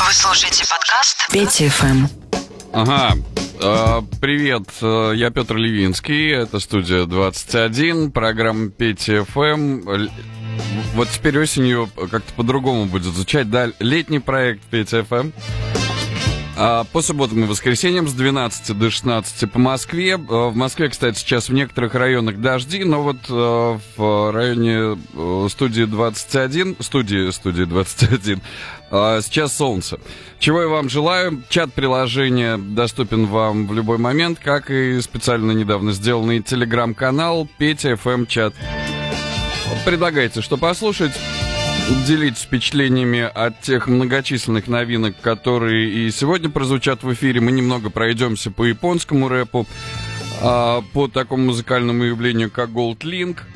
Вы слушаете подкаст Пети ФМ. Ага. Э, привет, э, я Петр Левинский, это студия 21, программа Пети ФМ. Вот теперь осенью как-то по-другому будет звучать, да, летний проект Пети ФМ. А, по субботам и воскресеньям с 12 до 16 по Москве. А, в Москве, кстати, сейчас в некоторых районах дожди, но вот а, в районе студии 21, студии, студии 21, сейчас солнце. Чего я вам желаю. Чат приложения доступен вам в любой момент, как и специально недавно сделанный телеграм-канал Петя FM чат. Предлагайте, что послушать делитесь впечатлениями от тех многочисленных новинок, которые и сегодня прозвучат в эфире. Мы немного пройдемся по японскому рэпу, а, по такому музыкальному явлению, как Gold Link –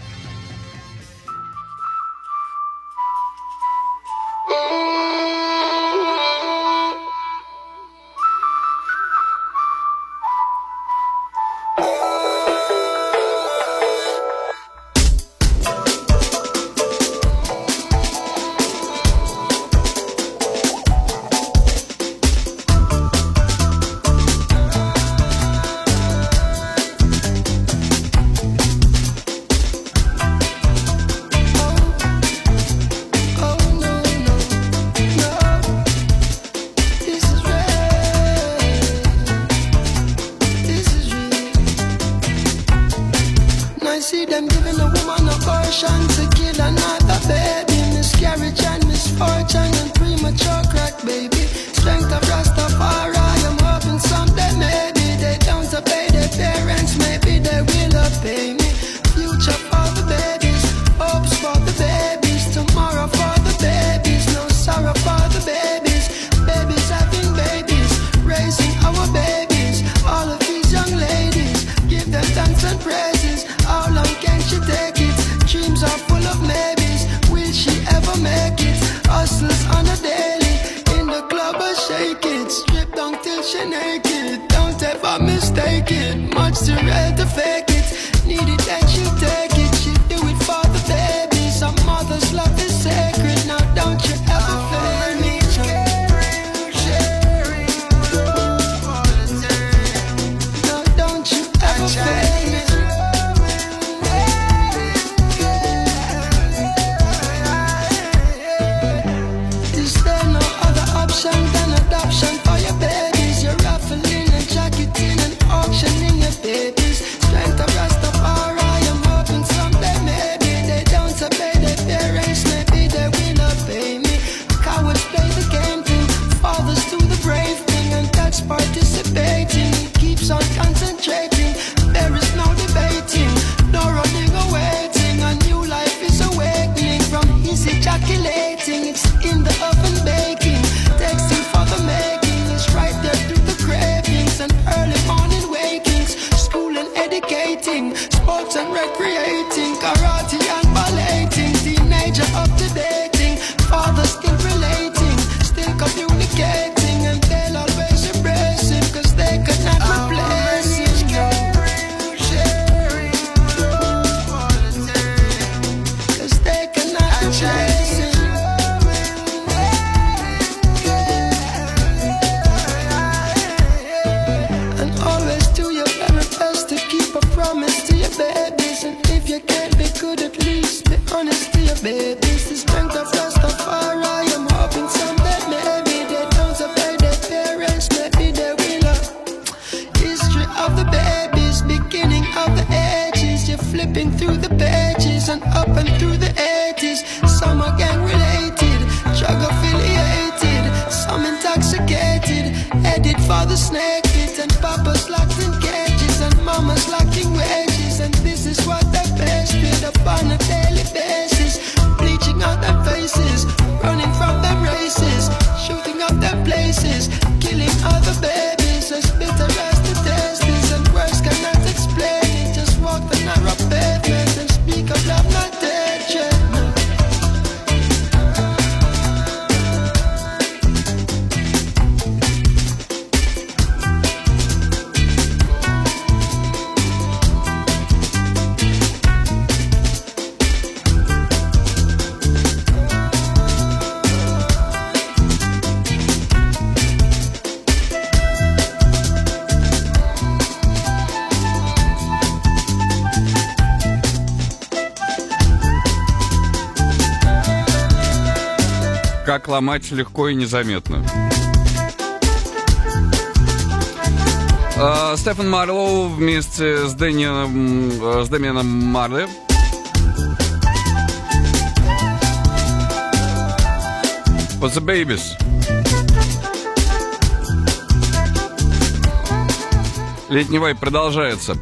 ломать легко и незаметно. А, Стефан Марлоу вместе с, Дэнианом, с Дэмианом Марли For the Babies. Летний вайп продолжается.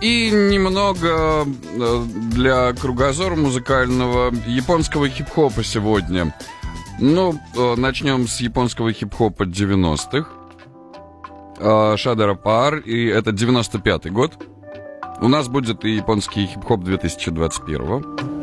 И немного э, для кругозора музыкального японского хип-хопа сегодня. Ну, э, начнем с японского хип-хопа 90-х. Э, Шадера Пар, и это 95-й год. У нас будет и японский хип-хоп 2021 -го.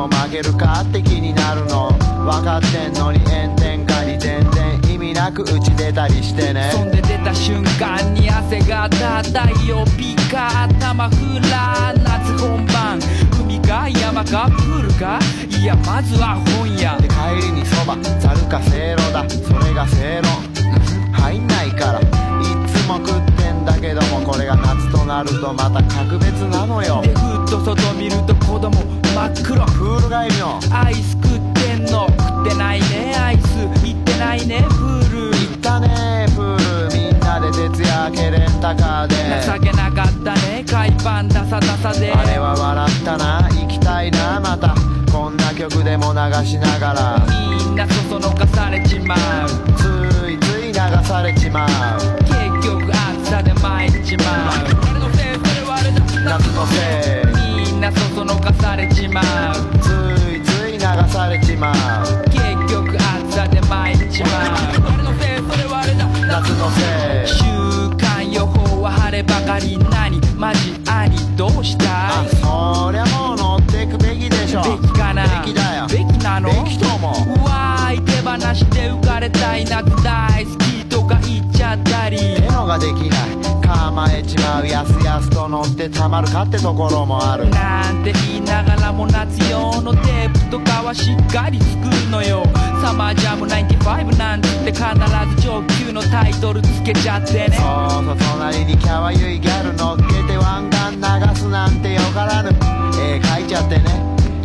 も負けるかって気になるの。分かってんのに炎天下に全然意味なく打ち出たりしてね。そんで出た瞬間に汗が立ったよ。ピカ頭フラ夏本番。海か山かプールか？いやまずは本屋。で帰りにそばざるかせいろだ。それが正論入んないから。いつも食ってんだけどもこれが夏となるとまた格別なのよ。でふっと外見ると子供真っ黒プール帰りの。アイス食ってんの？食ってないね。アイス行ってないね。プール。行ったねプール。みんなで徹夜明けレンタカーで。情けなかったね。海パンダサダサで。あれは笑ったな。行きたいなまた。こんな曲でも流しながら。みんなそそのかされちまう。ついつい流されちまう。結局暑さで参っちまう夏のせいそそのかされちまう。ついつい流されちまう。結局暑さで参っちまう俺のせいそれはあれだ。夏のせい。週間予報は晴ればかり。何？マジ兄どうしたあいそりゃもう乗ってくべきでしょ。べきかな？べきだよ。べきなの？べきと思ううわーい手放して浮かれたい夏大好きとか言っちゃったり。ってのができない構えちまうやすやすと乗ってたまるかってところもある。なんて言いながらも夏用のテープとかはしっかり作るのよ。サマージャム95なんつって必ず上級のタイトルつけちゃってね。そうそう隣にキャワユイギャル乗っけて湾岸流すなんてよからぬ。絵描いちゃってね。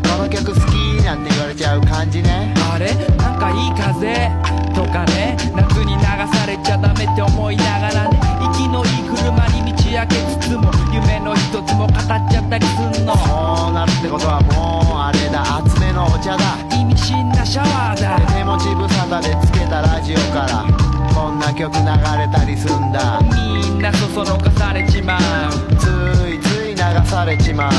この曲好きなんて言われちゃう感じね。あれ？なんかいい風？とかね。夏に流されちゃダメって思いながらね。息のいい車に道開けつつも夢の一つも語っちゃったりすんの。そうなるってことはもうあれだ。厚めのお茶だ。意味深なシャワーだ。で手持ち無沙汰でつけたラジオからこんな曲流れたりすんだ。みんなそそのかされちまう。ついつい流されちまう。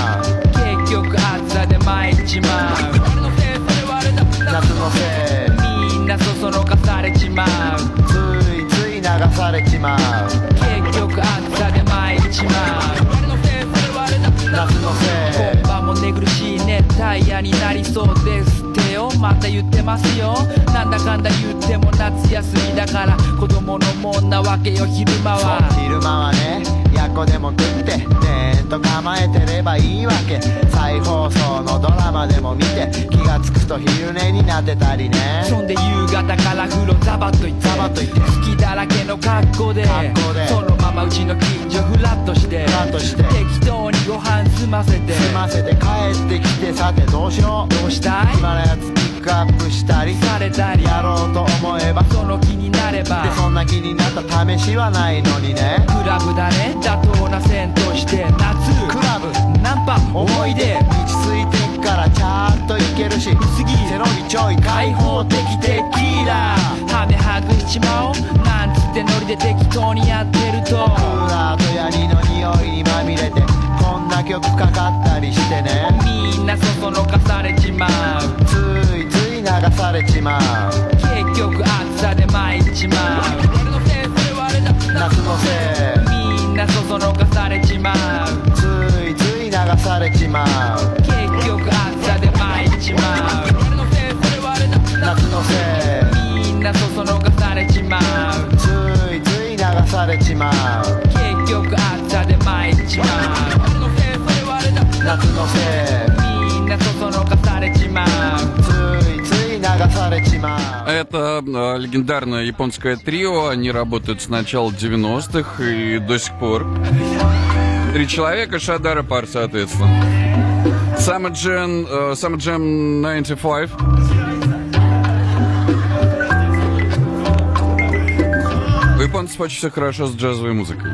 結局暑さで参っちまう。俺のせい。それはあれだ夏のせい。みんなそそのかされちまう。ついつい流されちまうタイヤになりそうですってよ。また言ってますよ。なんだかんだ言っても夏休みだから子供のもんなわけよ昼間は。昼間はね。やっこでも食ってねーんと構えてればいいわけ。再放送のドラマでも見て気がつくと昼寝になってたりね。そんで夕方から風呂ザバッと行ってザバッと行って。好きだらけの格好で格好で。そのままうちの近所フラッとしてフラッとして。適当にご飯済ませて済ませて帰ってきてさてどうしよう。どうしたい？暇なやつピックアップしたりされたりやろうと思えば。その気になればでそんな気になった。試しはないのにねクラブだね妥当な線として夏クラブナンパ思い出道ついてっからちゃんといけるし次背伸びちょい開放的テキーラハメハグしちまおうなんつってノリで適当にやってるとクーラーとヤニの匂いにまみれてこんな曲かかった。りしてねみんなそそのかされちまうついつい流されちまう結局暑さで参っちまうせみんなそそのかされちまうついつい流されちまう結局暑さで参っちまう俺のせいそれはあれだ夏のせみんなそそのかされちまうついつい流されちまう結局ちまう誰のせいそれはあれだ夏のせいみんなそそのかされちまう。Это э, легендарное японское трио. Они работают с начала 90-х и до сих пор. Три человека, Шадара пар, соответственно. Summer Jam, э, Summer Jam 95. У японцев очень все хорошо с джазовой музыкой.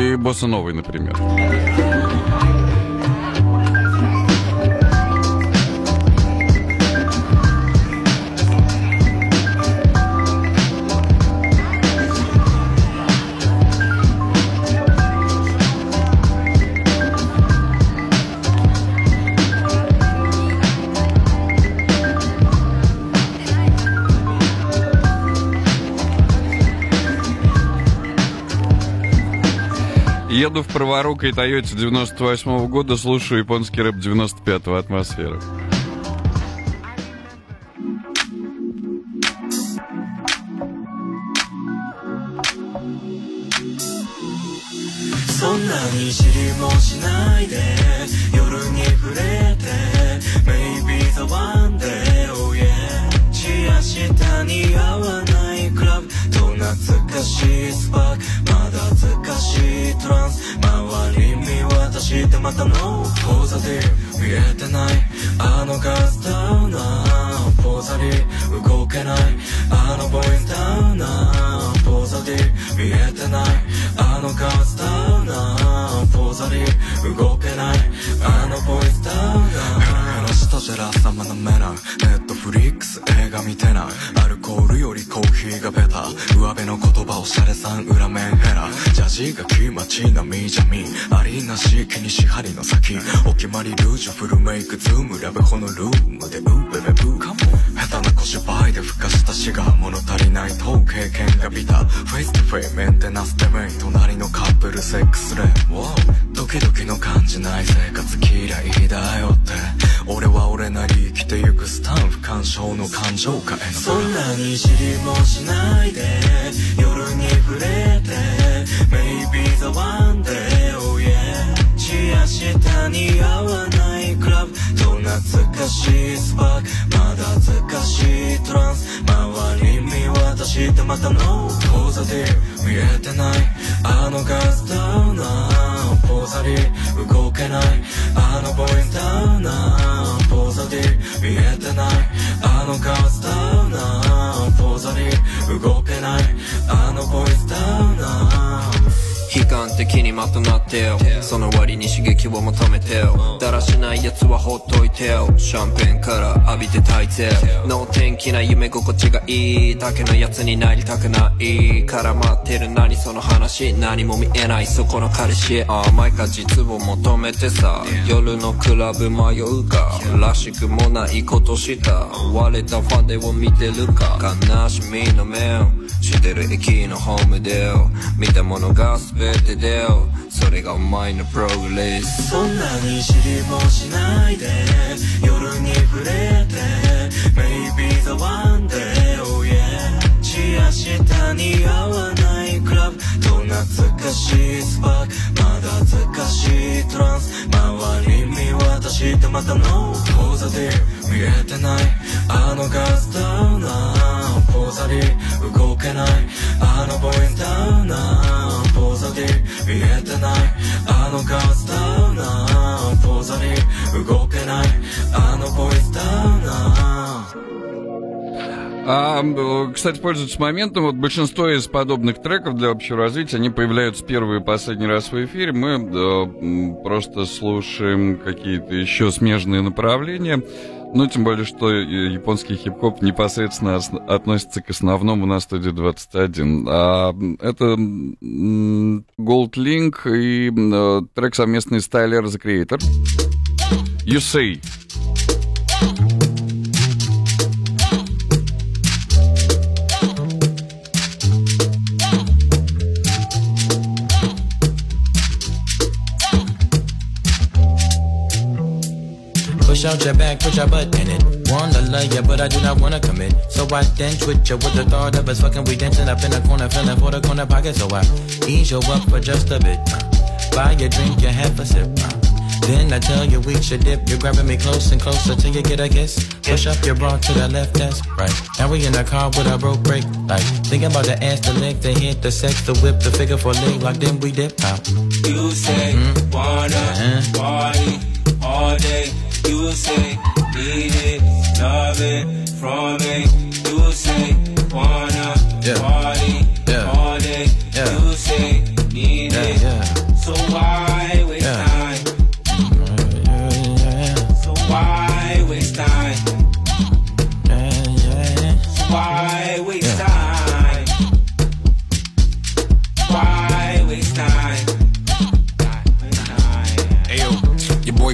И босса новой, например. Еду в праворукой Тойоте 98 года, слушаю японский рэп 95-го атмосферы. そんなに知りもしないで夜に触れて Maybe the one day oh yeah 血や下に合わないクラブと 懐かしいスパークまだ懐かしいトランス周り見渡してまたのポーザで見えてないあのガスタウナーポザリ動けないあのボイスタウナーポザで見えてないあのガスタウナーポザリ動けないあのボイスタウ ナー話とじらさまなめないネットフリックス映画見てない。アルコールよりコーヒーがベタ。上辺の言葉おしゃれさん裏面ヘラジャジが気待ちなみじゃみありなし気にし針の先。お決まりルージュフルメイクズームラベホのルームでウーベベブー下手な小芝居でふかした死が物足りないと経験がビタ。フェイスとフェイメンテナンスでメイン隣のカップルセックス。レイドキドキの感じない生活嫌いだよって。俺は俺なり生きてゆくスタン不干渉の感情かへのそんなに知りもしないで夜に触れて Maybe the one day oh yeah 血や下に合わないクラブ。と懐かしいスパーク。まだ懐かしいトランス。周り見渡してまたの講座で見えてない。あのガスタウナーポーザリ動けない。あのボイスタウナーポーザリ見えてない。あの顔スタウナーポーザに動けない。あのボイスタウナー悲観的にまとなってよ。その割に刺激を求めてよ。だらしない奴はほっといてよ。シャンペンから浴びて炊いて能天気な夢心地がいいだけのやつになりたくない。から待ってる何その話。何も見えない。そこの彼氏甘い果実を求めてさ。夜のクラブ迷うか。らしくもないことした。割れたファンデを見てるか。悲しみの面。してる駅のホームでよ。見たものが全てでよ。それがお前のプログレス。そんなに知りもしないで。夜に触れて。Maybe the one day oh yeah 血や下に合わないクラブ。と懐かしいスパーク。まだ懐かしいトランス。周り見渡してまたの講座で見えてない。あのガスタウナーポーザリ動けない。あのボイスタウナー позади И это най, а ну-ка стана Позади, уготе най, а ну а, кстати, пользуясь моментом, вот большинство из подобных треков для общего развития, они появляются первый и последний раз в эфире. Мы э, просто слушаем какие-то еще смежные направления. Ну, тем более, что э, японский хип-хоп непосредственно ос- относится к основному на студии 21. А это Gold Link и э, трек совместный с Tyler The Creator. You Say. Push out your back, put your butt in it. Wanna love ya, but I do not wanna commit. So I dance with you with the thought of us fucking. We dancing up in the corner, feeling for the corner pocket. So I ease you up for just a bit. Buy your drink, you have a sip. Then I tell you we should dip. You're grabbing me close and closer till you get a kiss. Push up your bra to the left, that's right. Now we in the car with a broke brake light. Thinking about the ass, the leg, the hit, the sex, the whip, the figure for leg lock. Then we dip out. You say mm-hmm. wanna uh-huh. party all day. You say need it, love it from me. You say wanna Yeah.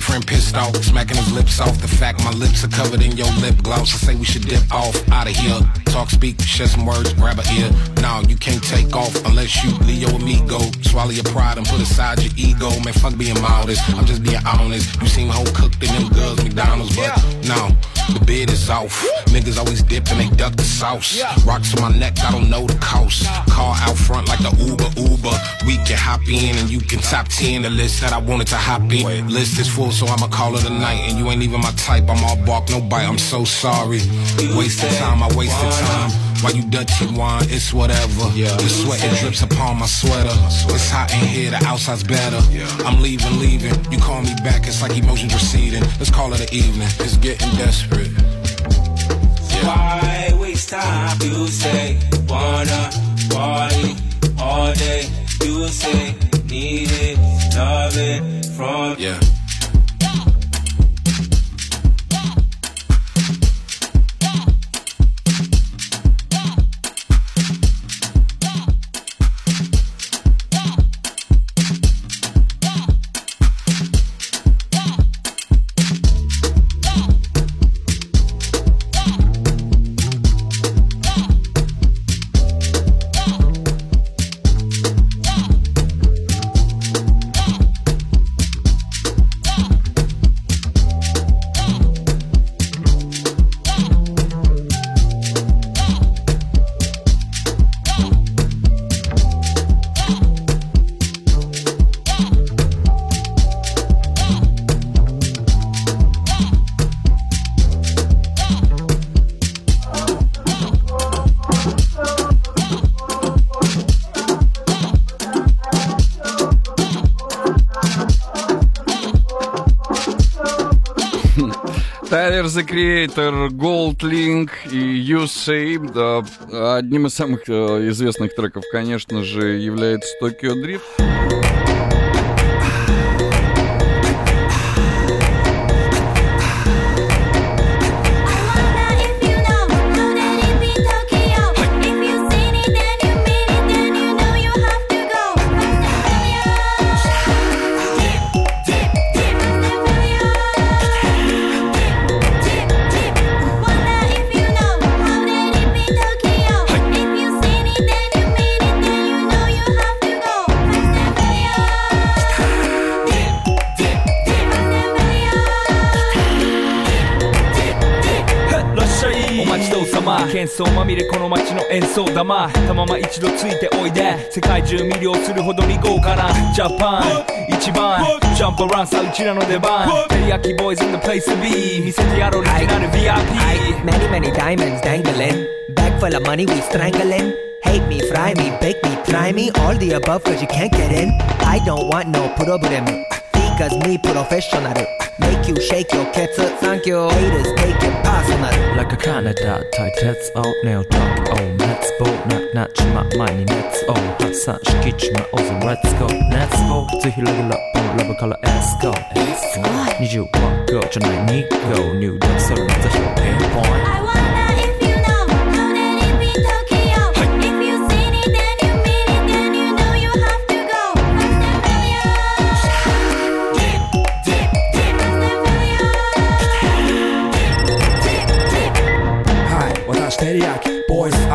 Boyfriend pissed off, smacking his lips off. The fact my lips are covered in your lip gloss. I say we should dip off out of here. Talk, speak, share some words, grab a ear. Now you can't take off unless you Leo amigo. Swallow your pride and put aside your ego. Man, fuck being modest. I'm just being honest. You seem whole cooked in them girls McDonald's, but no. The bid is off. Niggas always dip and they duck the sauce. Rocks on my neck, I don't know the cost. Car out front like the Uber Uber. We can hop in and you can top 10 the list that I wanted to hop in. List is full, so I'ma call it a night. And you ain't even my type. I'm all bark, no bite. I'm so sorry. Wasted time, I wasted time. While you dirty wine, it's whatever. Yeah. The sweat it drips upon my sweater. It's hot in here, the outside's better. I'm leaving, leaving. You call me back, it's like emotions receding. Let's call it an evening. It's getting desperate. Why waste time? You say wanna party all day. You say need it, love it from Yeah. The Creator, Gold и You Say. Да, одним из самых э, известных треков, конечно же, является Tokyo Drift. ま喧騒まみれこの街の演奏玉たまま一度ついておいで世界中魅了するほどに豪華なジャパン一番ジャンプアランさうちらの出番テリヤキボーイズ in the place to be 見せてやろうオリジナル VIP Many, many diamonds dangling. Bag full of money, we strangling. Hate me, fry me, bake me, try me. All the above, cause you can't get in. I don't want no problem. Because me professional. Make you shake your cats thank you. Haters take your personal. Like a Canada tight heads out now, talk on let's go. Knock, knock, my money, let's go. Hot sun, kitchen, my own, let's go. Let's go. To heal, level up, on level color, let's go. Let's go. Need you, one girl, tonight, Nico. New dance, so let's show, point.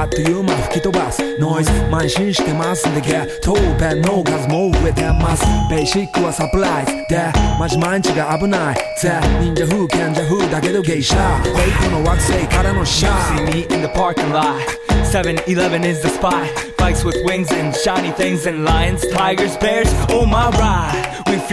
あっという間吹き飛ばすノイズ慢心してますんでゲットペンの数も増えてますベーシックはサプライズでマジ毎日が危ないぜ忍者風賢者風だけど芸者フェイクの惑星からのシャー See me in the parking lot 7 Eleven is the spot. Bikes with wings and shiny things and lions, tigers, bears. Oh my ride. We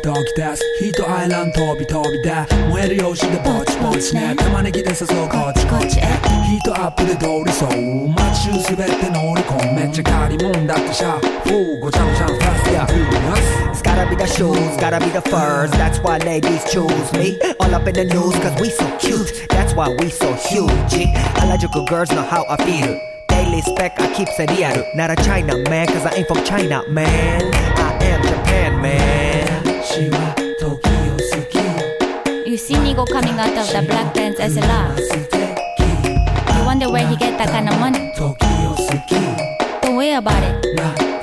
毎日ドキドキですヒートアイランド飛び飛びで燃える用紙でぼちぼちね玉ねぎで誘うこっちこっちへヒートアップで通りそう街中すべて乗り込むめっちゃ借りもんだってシャフーごちゃごちゃのファスや It's gotta be the shoes, gotta be the furs. That's why ladies choose me. All up in the news, cause we so cute. That's why we so huge. Harajuku girls know how I feel. Daily spec, I keep it real. Not a China man, cause I ain't from China, man. I am Japan, man. You see Nigo coming out of the black pants SLR. You wonder where he get that kind of money. Don't worry about it.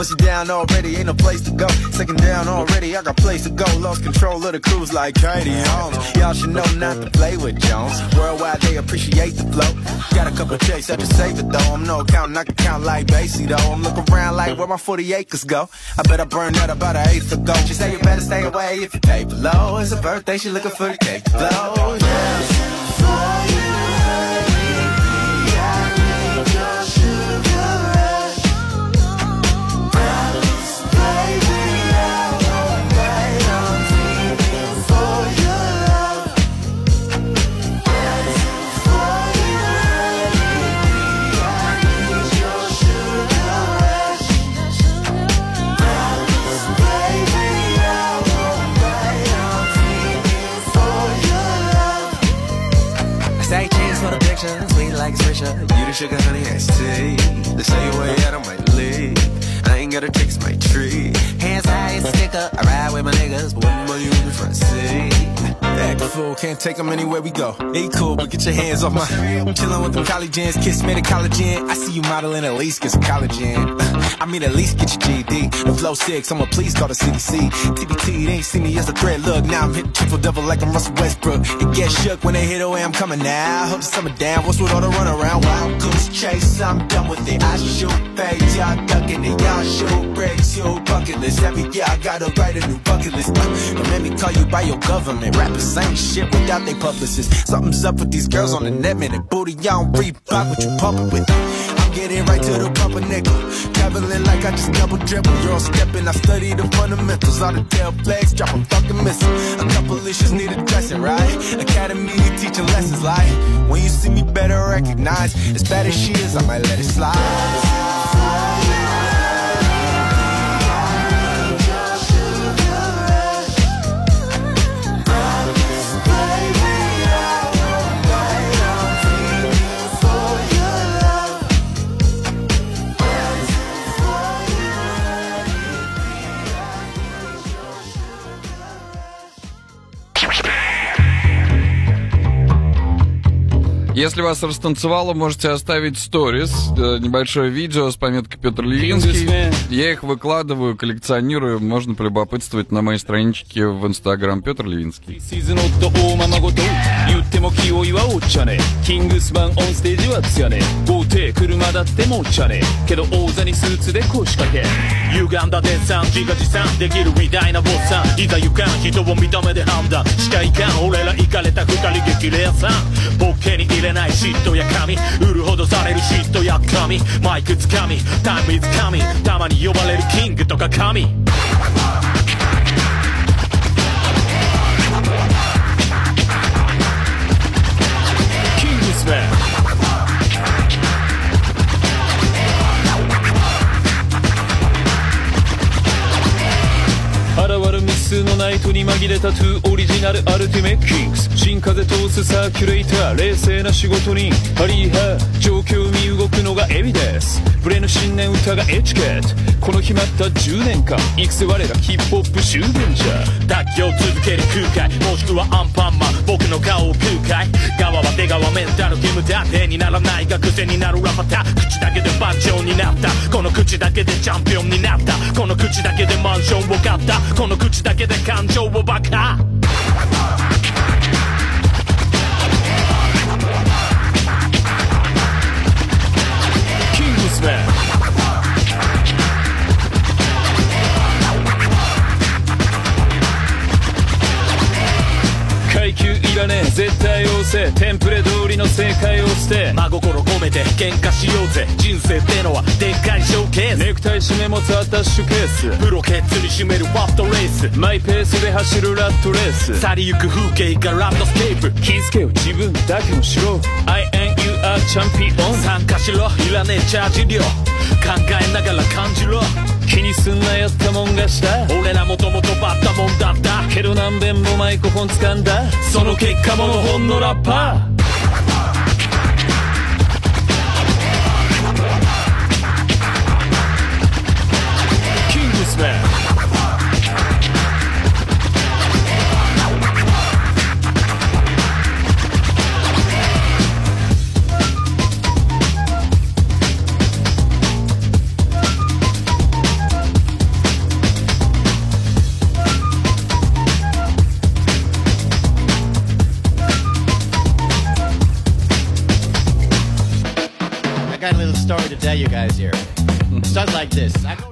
Once you down already, ain't no place to go. Second down already, I got place to go. Lost control of the cruise like Katie Holmes. Y'all should know not to play with Jones. Worldwide, they appreciate the flow. Got a couple checks, I just save it though. I'm no accountant, I can count like Basie though. I'm looking around like where my 40 acres go. I bet I burned that about an eighth ago. She say you better stay away if you pay below. It's a birthday, she looking for the cake to blow. Yeah. Sticker. I ride with my niggas, but when money in the front seat. A fool, can't take 'em anywhere we go. Hey, cool, but get your hands off my. Chillin' with them college kiss me the collagen. I see you modeling, at least some collagen. I mean, at least get your GD. The flow six, I'ma please call the CDC. TBT, they ain't see me as a threat. Look, now I'm hitting triple double like I'm Russell Westbrook. It gets shook when they hit away, I'm coming now. Hope the summer down, what's with all the run around? Wild goose chase, I'm done with it. I shoot fades, y'all ducking it, y'all shoot breaks, you bucket list. Every year I gotta write a new bucket list. Uh, don't let me call you by your government. Rappers ain't shit without they publicists. Something's up with these girls on the net, man. That booty, y'all don't Reebok what you pumping with. I'm getting right to the pumper nickel. Traveling like I just double dribble. You're all stepping, I study the fundamentals. All the tail flags, drop a fucking missile. A couple issues need addressing, right? Academy teaching lessons like when you see me better recognize. As bad as she is, I might let it slide. Если вас растанцевало, можете оставить сторис, э, небольшое видео с пометкой Петр Левинский. Я их выкладываю, коллекционирую, можно полюбопытствовать на моей страничке в Инстаграм Петр Левинский. っても気を祝おうじゃねキングスマンオンステージはつやね。豪邸車だってもうちゃね。けど王座にスーツで腰掛け。歪んだデッサン自画自賛できる偉大な坊さんいざ行かん。人を見た目で判断。しかいかん。俺ら行かれた二人激レアさん。ボケに入れない嫉妬や神。売るほどされる嫉妬や神。マイクつかみタイムイズ神たまに呼ばれるキングとか神。現るミスのナイトに紛れたトゥーオリジナルアルティメットキングス。新風通すサーキュレーター冷静な仕事人。ハリーハー状況見動くのがエビです。ブレぬ信念歌がエチケット。この決まった10年間いくせ我らヒップホップ修練者。卓球を続ける空海。もしくはアンパンマン。僕の顔を空海。側は出川メンタルゲームだ手にならないが癖になるラパタ口だけで番長になった。この口だけでチャンピオンになった。この口だけでマンションを買った。この口だけ 세계를 강조와 박하 階級いらね絶対押せ。テンプレ通りの正解を捨て。真心込めて喧嘩しようぜ。人生ってのはでっかいショーケース。ネクタイ締め持つアタッシュケース。プロケッツに締めるファストレース。マイペースで走るラットレース。去りゆく風景がラットスケープ。気付けよ。自分だけの城。I am you are champion 参加しろ。いらねえチャージ料。考えながら感じろ。気にすんなやったもんがした。俺らもともとバッタもんだった。けど何べんもマイクフォン掴んだ。その結果ものほんのラッパー。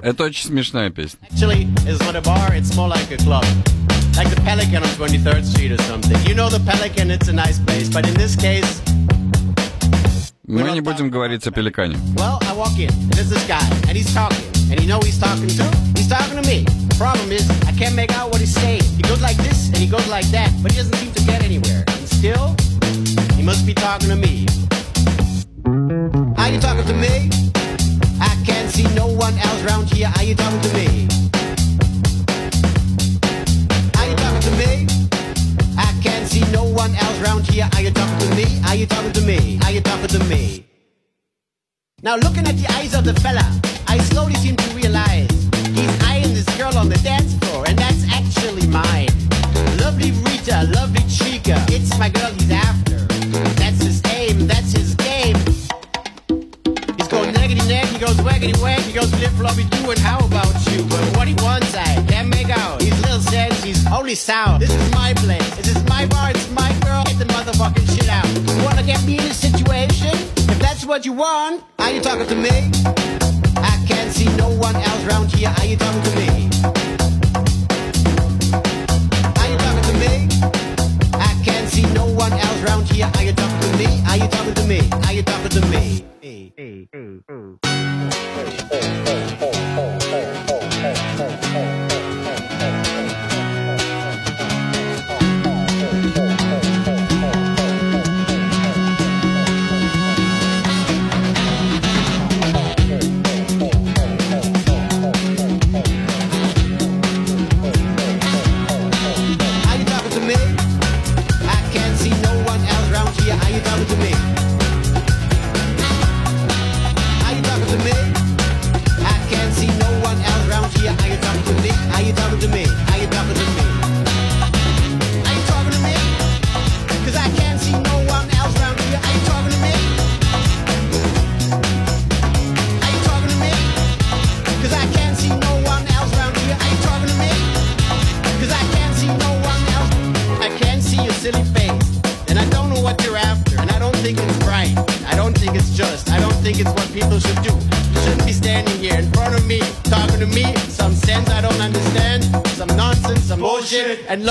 Это очень смешная песня. Actually, it's not a bar, it's more like a club. Like the Pelican on 23rd Street or something. You know the Pelican, it's a nice place, but in this case, Мы не будем говорить о пеликане. well, I walk in, and there's this guy, and he's talking. And you know who he's talking to? He's talking to me. The problem is, I can't make out what he's saying. He goes like this, and he goes like that, but he doesn't seem to get anywhere. And still, he must be talking to me. Are you talking to me? I can't see no one else around here. Are you talking to me? Are you talking to me? I can't see no one else around here. Are you talking to me? Are you talking to me? Are you talking to me? Now looking at the eyes of the fella, I slowly seem to realize he's eyeing this girl on the dance floor, and that's actually mine. Lovely Rita, lovely chica, it's my girl he's after. That's goes waggity wag, he goes flip floppy do, and how about you? But what he wants, I can't make out. He's little sense, he's only sound. This is my place, this is my bar, it's my girl. Get the motherfucking shit out. You wanna get me in this situation? If that's what you want, are you talking to me? I can't see no one else around here. Are you talking to me? Are you talking to me? I can't see no one else around here. Are you talking to me? Are you talking to me? Are you talking to me? Bye.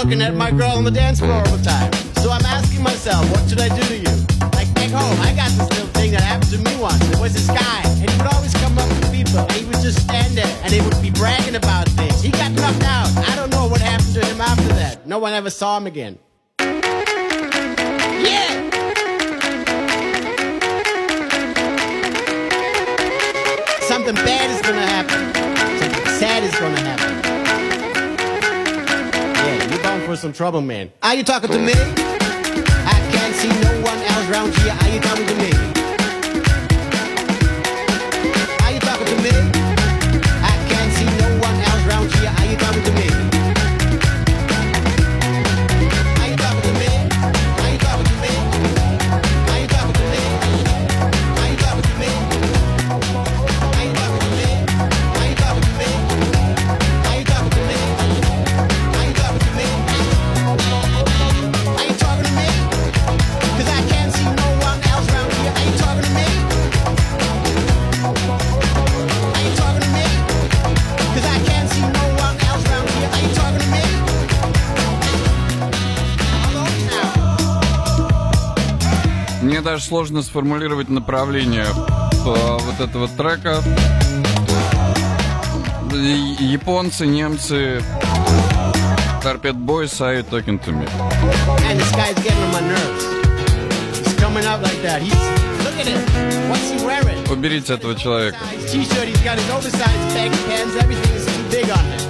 Looking at my girl on the dance floor all the time. So I'm asking myself, what should I do to you? Like back home, I got this little thing that happened to me once. There was this guy, and he would always come up to people, and he would just stand there, and they would be bragging about things. He got knocked out. I don't know what happened to him after that. No one ever saw him again. Yeah! Something bad some trouble, man. Are you talking to me? I can't see no one else around here. Are даже сложно сформулировать направление э, вот этого трека. Японцы, немцы, Carpet Boys, Are You Talking To Me? And this guy's getting on my nerves. He's coming out like that. He's look at him. What's he wearing? Уберите этого человека. T-shirt. He's got his oversized baggy pants. Everything is too big on him.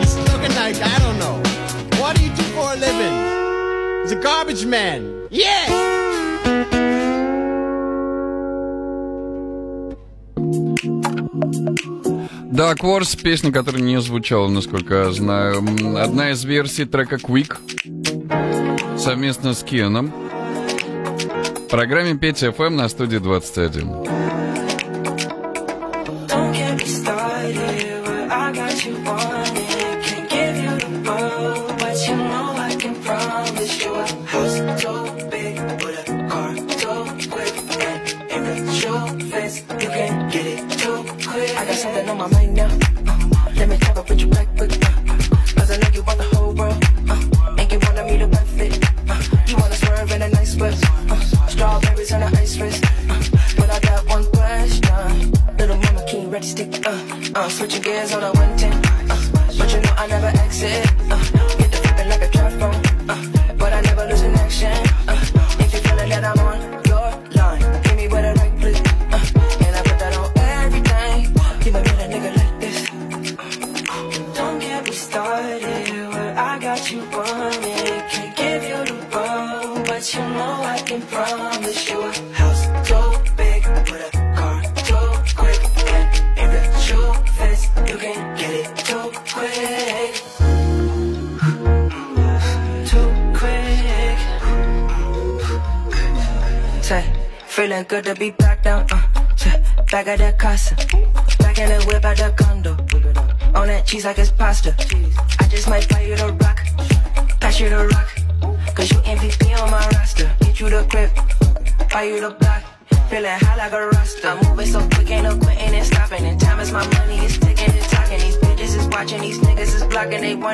He's looking like I don't know. What do you do for a living? He's a garbage man. Да, Quartz, песня, которая не звучала, насколько я знаю. Одна из версий трека Quick совместно с Кеном. В программе Петя FM на студии 21.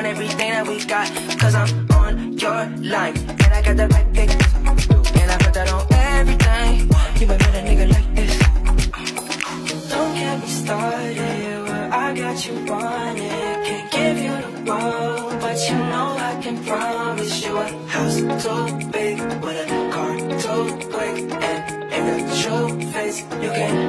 Want everything that we got. Cause I'm on your line. And I got the right pick. And I put that on everything. You might meet a nigga like this. Don't get me started I got you running. Can't give you the world, but you know I can promise you a house too big with a car too quick. And if it's your face, you can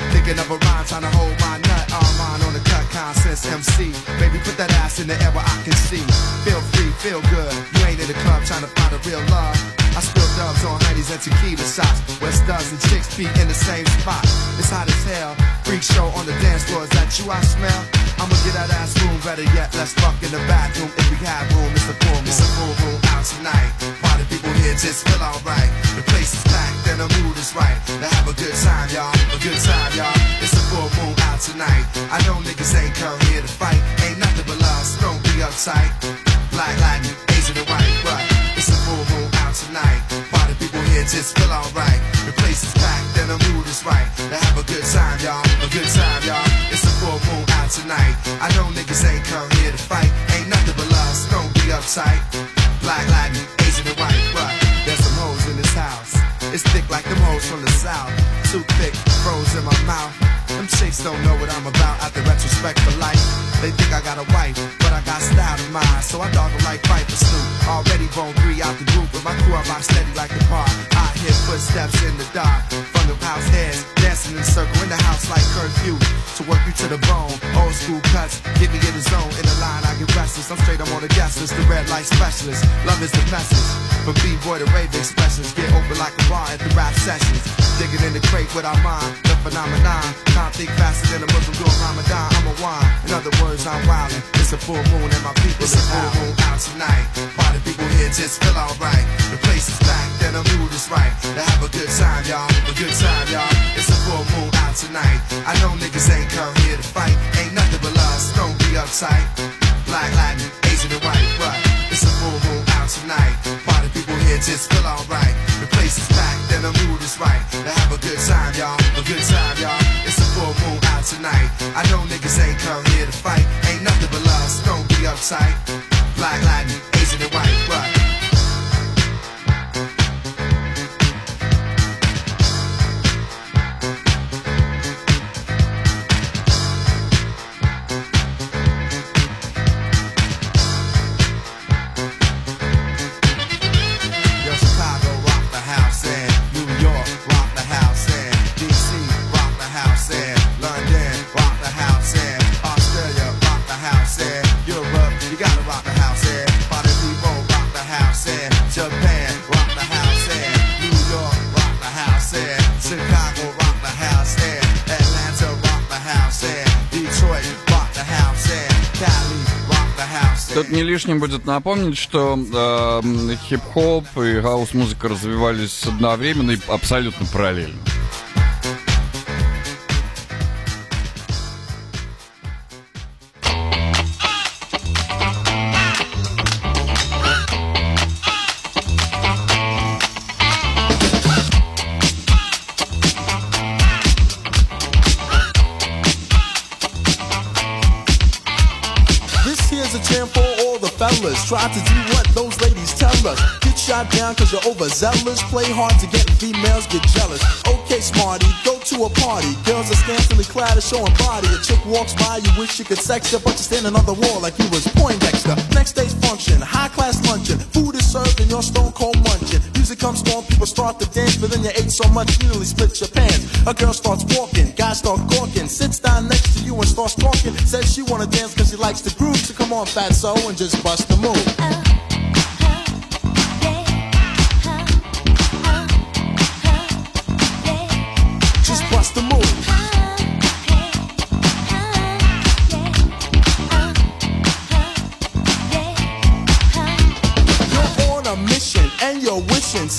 Thinking of a rhyme, trying to hold my nut. All mine on the cut, consensus MC. Baby, put that ass in the air where I can see. Feel free, feel good. You ain't in the club trying to find a real love. I spill dubs on honeys and tequila shots. West does and chicks feet in the same spot. It's hot as hell. Freak show on the dance floor. Is that you I smell? I'ma get that ass room. Better yet, let's fuck in the bathroom. If we have room, it's a full moon. It's a full moon out tonight. Party people here just feel alright. The place is packed and the mood is right. To have a good time, y'all. A good time, y'all. It's a full moon out tonight. I know niggas ain't come here to fight. Ain't nothing but love, so don't be uptight. Black, Latin, tonight. Party people here just feel alright. The place is packed and the mood is right. To have a good time, y'all. A good time, y'all. It's a full moon out tonight. I know niggas ain't come here to fight. Ain't nothing but love, so don't be uptight. Black, Latin, Asian, and white, but there's some hoes in this house. It's thick like them hoes from the south. Too thick, froze in my mouth. Them chicks don't know what I'm about out the retrospect for life. They think I got a wife, but I got style in mind. So I dog them like Piper Snoop. Already bone three out the group. but my crew, I rock steady like the bar. I hear footsteps in the dark. From the house heads, dancing in a circle in the house like curfew. To work you to the bone. Old school cuts, get me in the zone. In the line, I get restless. I'm straight, I'm on the guest list. The red light specialist. Love is the message. From B-boy to rave expressions. Get open like a bar at the rap sessions. Digging in the crate with our mind. The phenomenon. Can't think faster than a Muslim doing Ramadan. I'm a wine. In other words, I'm wildin'. It's a full moon and my people it's a full moon out tonight. Party people here just feel alright. The place is packed and the mood is right. To have a good time, y'all. A good time, y'all. It's a full moon out tonight. I know niggas ain't come here to fight. Ain't nothing but love, so don't be uptight. Black, Latin, Asian, and white, but it's a full moon out tonight. Party people here just feel alright. The place is packed and the mood is right. To have a good time, y'all. A good time, y'all. It's a full moon out tonight. I know niggas ain't come here to fight. Ain't nothing but so don't be uptight. Black, Latin, Asian, and white, but не лишним будет напомнить, что э, хип-хоп и хаос-музыка развивались одновременно и абсолютно параллельно. Try to do what those ladies tell us. Get shot down cause you're overzealous. Play hard to get females get jealous. Okay, smarty, go to a party. Girls are scantily clad and showing body. A chick walks by, you wish you could sex her, but you're standing on the wall like you was Poindexter. Next day's function, high class luncheon. Food is served and you're stone cold munching. Music comes on, people start to dance, but then you ate so much you nearly split your pants. A girl starts walking, guys start gawking, sits down next to you and starts talking. Says she wanna dance cause she likes the groove, so come on, fat so and just bust the move.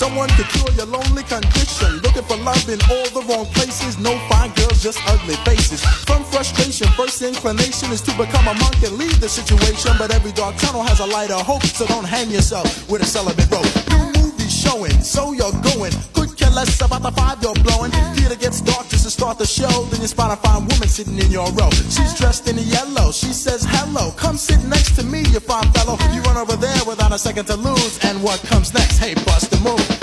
Someone could cure your lonely condition. Looking for love in all the wrong places. No fine girls, just ugly faces. From frustration, first inclination is to become a monk and leave the situation. But every dark tunnel has a light of hope, so don't hang yourself with a celibate rope. New movie showing, so you're going. Could care less about the five you're blowing. Theater gets dark to start the show. Then you spot a fine woman sitting in your row. She's uh-huh. dressed in yellow. She says hello. Come sit next to me, you fine fellow. You run over there without a second to lose. And what comes next? Hey, bust the move.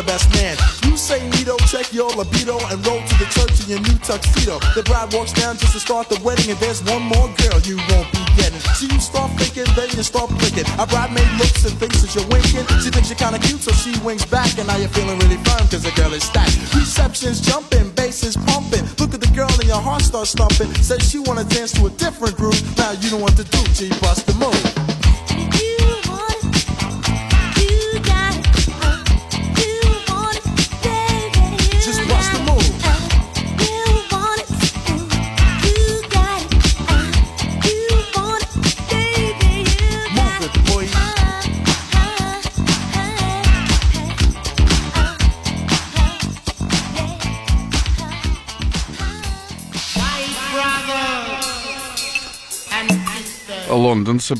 the best man. You say Nito, check your libido, and roll to the church in your new tuxedo. The bride walks down just to start the wedding, and there's one more girl you won't be getting. So you start thinking, then you start blinking. A bridesmaid looks and thinks that you're winking. She thinks you're kinda cute, so she winks back, and now you're feeling really firm, cause the girl is stacked. Reception's jumping, bass is pumping. Look at the girl, and your heart starts thumping. Says she wanna dance to a different groove. Now you know what to do, G, bust the move. Londonse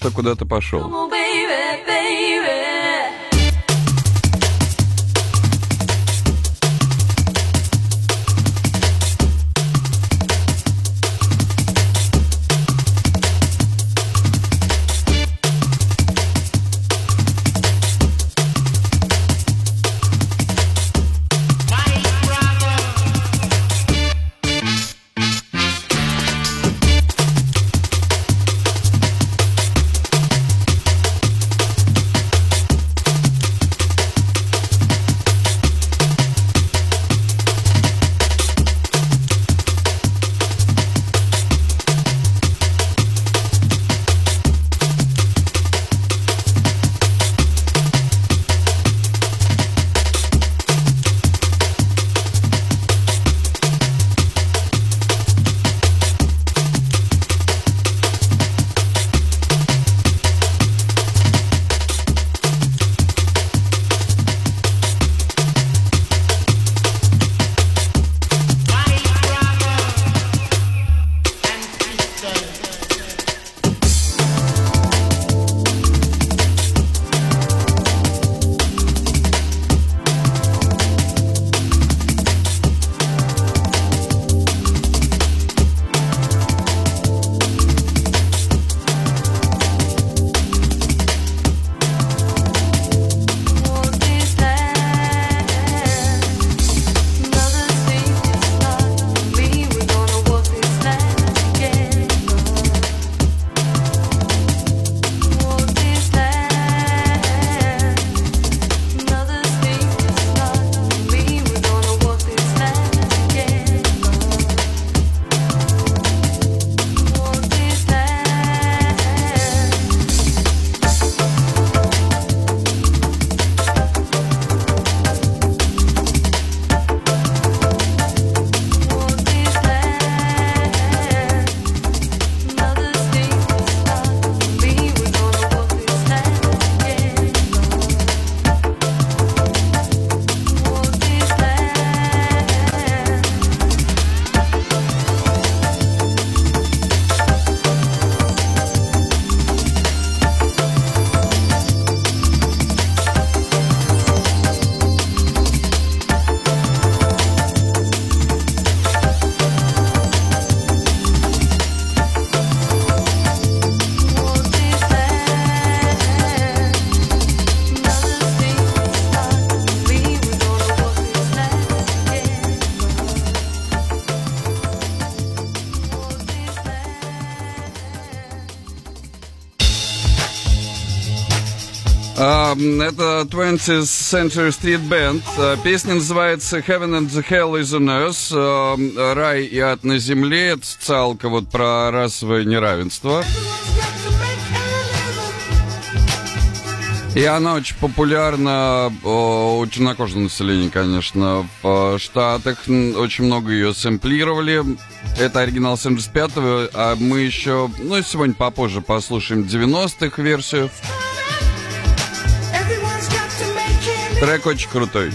что куда-то пошел. 20th Century Street Band. А, Песня называется Heaven and the Hell is on Earth. А, Рай и ад на земле. Это социалка вот про расовое неравенство. И она очень популярна у чернокожего населения, конечно, в э, Штатах. Очень много ее сэмплировали. Это оригинал 75-го, а мы еще, ну, сегодня попозже послушаем 90-х версию. Трек очень крутой.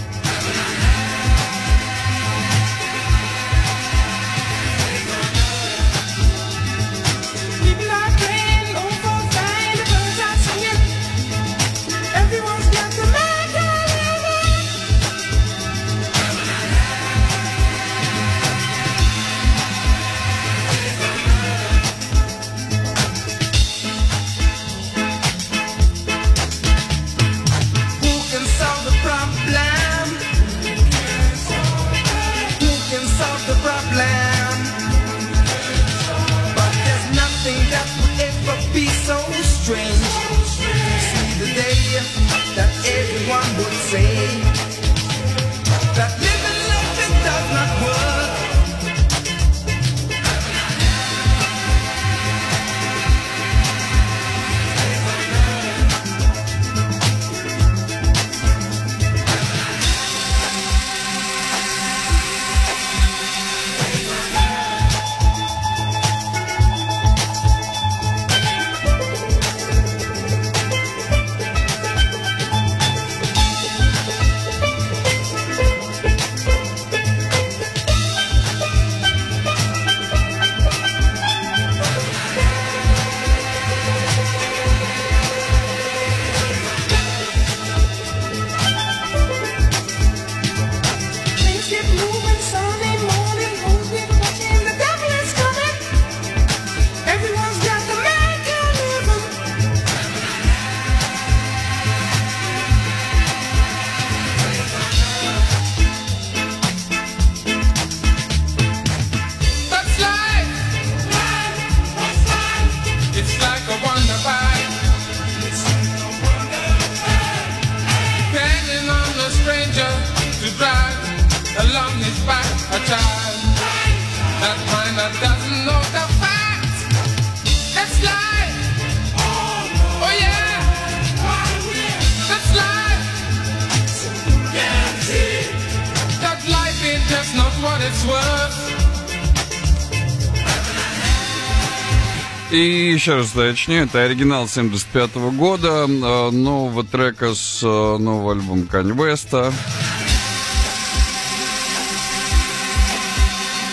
Еще раз уточню, это оригинал 75 года, э, нового трека с э, нового альбома Kanye West.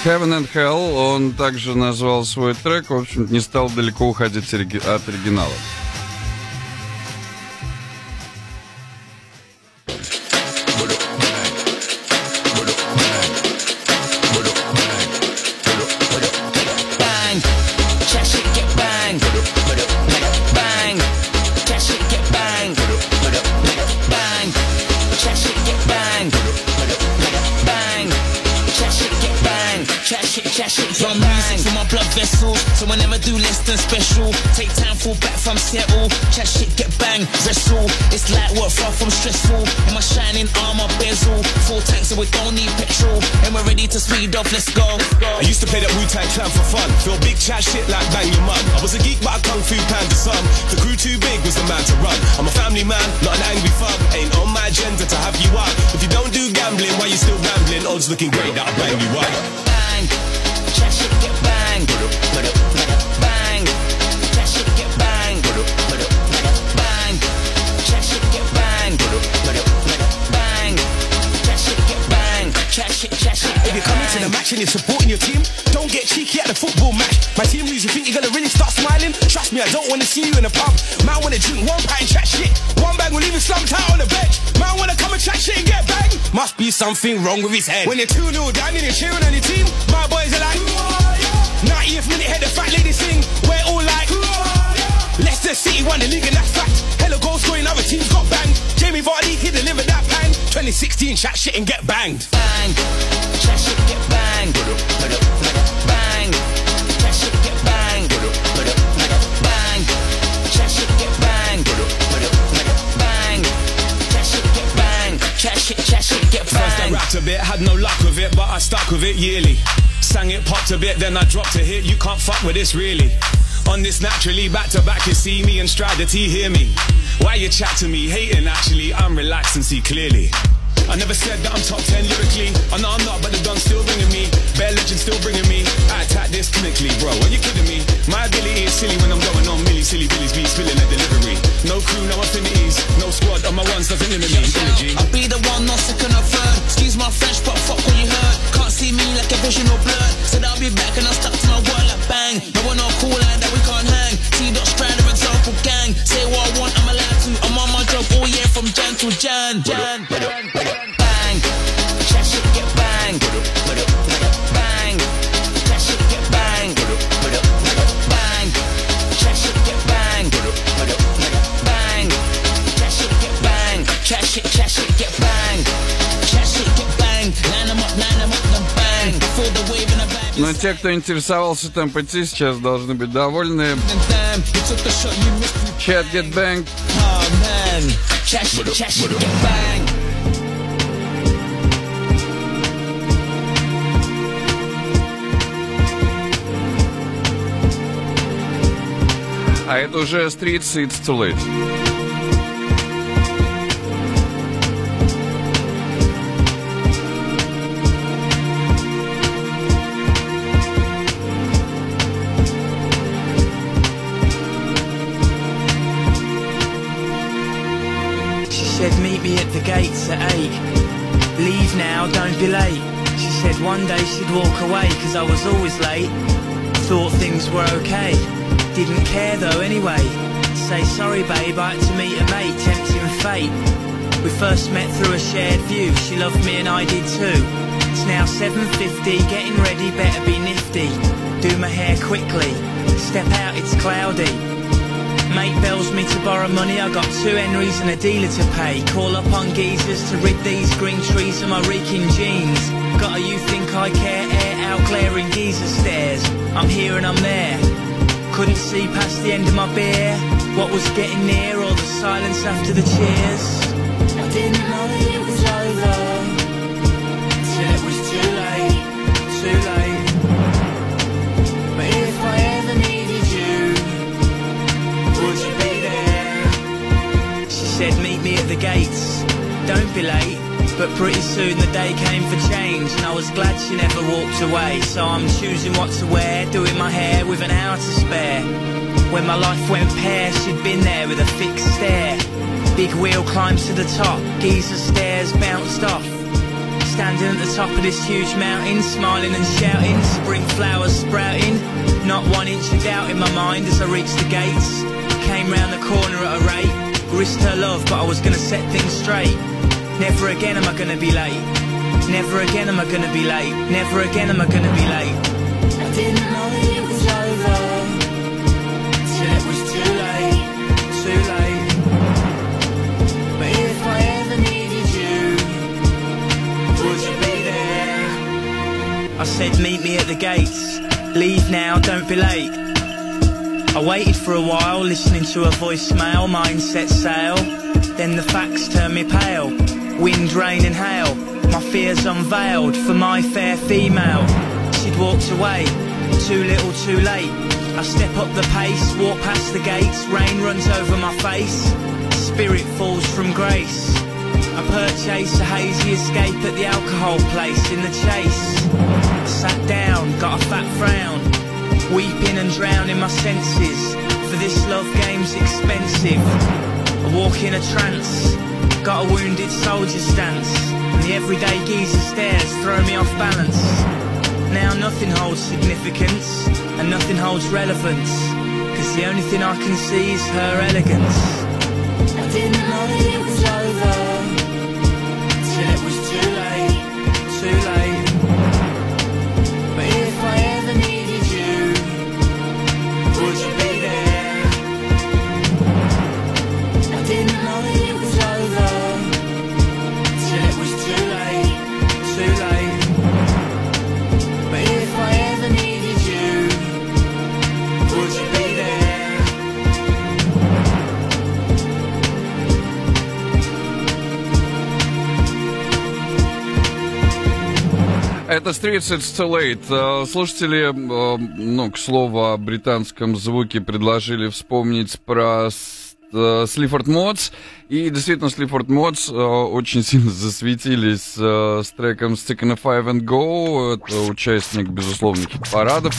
Heaven and Hell, он также назвал свой трек, в общем не стал далеко уходить от оригинала. Something wrong with his head. When you're 2 0 down and you're cheering on your team, my boys are like, 90th minute, head the fat lady sing. We're all like, Leicester City won the league and that's fact. Hello goal scoring, other teams got banged. Jamie Vardy, he delivered that bang. 2016, chat shit and get banged. bang. That shit get bang. Bang. That shit get bang. Bang. That shit get bang. That shit, that shit get First I rapped a bit, had no luck with it, but I stuck with it yearly. Sang it, popped a bit, then I dropped a hit. You can't fuck with this really. On this naturally, back to back, you see me and Strider T hear me. Why you chat to me, hating actually, I'm relaxed and see clearly. I never said that I'm top 10 lyrically. I know I'm not, but the gun's still ringing me. Bear legend still bringing me. I attack this clinically, bro. Are you kidding me? My ability is silly when I'm going on milli silly billies, be spilling a delivery. No crew, no affinities, no squad I'm on my ones, nothing limit me. Energy. I'll be the one, not second or third. Excuse my French, but fuck what you heard. Can't see me like a vision or blurred. Said I'll be back and I stuck to my word like bang. No one not cool like that, we can't hang. T dot strider, example gang. Say what I want, I'm allowed to. I'm on my job all year from Jan to Jan. Jan. Те, кто интересовался темп идти, сейчас должны быть довольны. Chat Get Bang. А это уже Streets It's Too Late. Gates at eight. Leave now, don't be late. She said one day she'd walk away cause I was always late. Thought things were okay. Didn't care though anyway. Say sorry babe, I had to meet a mate, tempting fate. We first met through a shared view. She loved me and I did too. It's now 7.50, getting ready, better be nifty. Do my hair quickly. Step out, it's cloudy. Mate bells me to borrow money, I got two Henrys and a dealer to pay. Call up on geezers to rid these green trees of my reeking jeans. Got a you think I care air out glaring geezer stairs. I'm here and I'm there. Couldn't see past the end of my beer. What was getting near all the silence after the cheers. I didn't know it the gates. Don't be late. But pretty soon the day came for change, and I was glad she never walked away. So I'm choosing what to wear, doing my hair with an hour to spare. When my life went pear, she'd been there with a fixed stare. Big wheel climbed to the top, geezer stairs bounced off. Standing at the top of this huge mountain, smiling and shouting, spring flowers sprouting. Not one inch of doubt in my mind as I reached the gates. Came round the corner at a rate, risked her love, but I was gonna set things straight. Never again am I gonna be late. Never again am I gonna be late. Never again am I gonna be late. I didn't know it was over till it was too late, too late. But if I ever needed you, would you be there? I said meet me at the gates. Leave now, don't be late. I waited for a while, listening to a voicemail, mind set sail. Then the facts turned me pale. Wind, rain and hail, my fears unveiled for my fair female. She'd walked away, too little too late. I step up the pace, walk past the gates, rain runs over my face. Spirit falls from grace. I purchase a hazy escape at the alcohol place in the chase. Sat down, got a fat frown, weeping and drowning my senses. For this love game's expensive. I walk in a trance, got a wounded soldier stance. And the everyday geezer stares throw me off balance. Now nothing holds significance, and nothing holds relevance. Cause the only thing I can see is her elegance. I didn't know it was over Это Streets It's Too Late. Слушатели, э, ну, к слову, о британском звуке предложили вспомнить про э, Слифорд Модс. И действительно, Слифорд Модс э, очень сильно засветились с треком Stickin' a Five and Go. Это участник, безусловно, хит-парадов.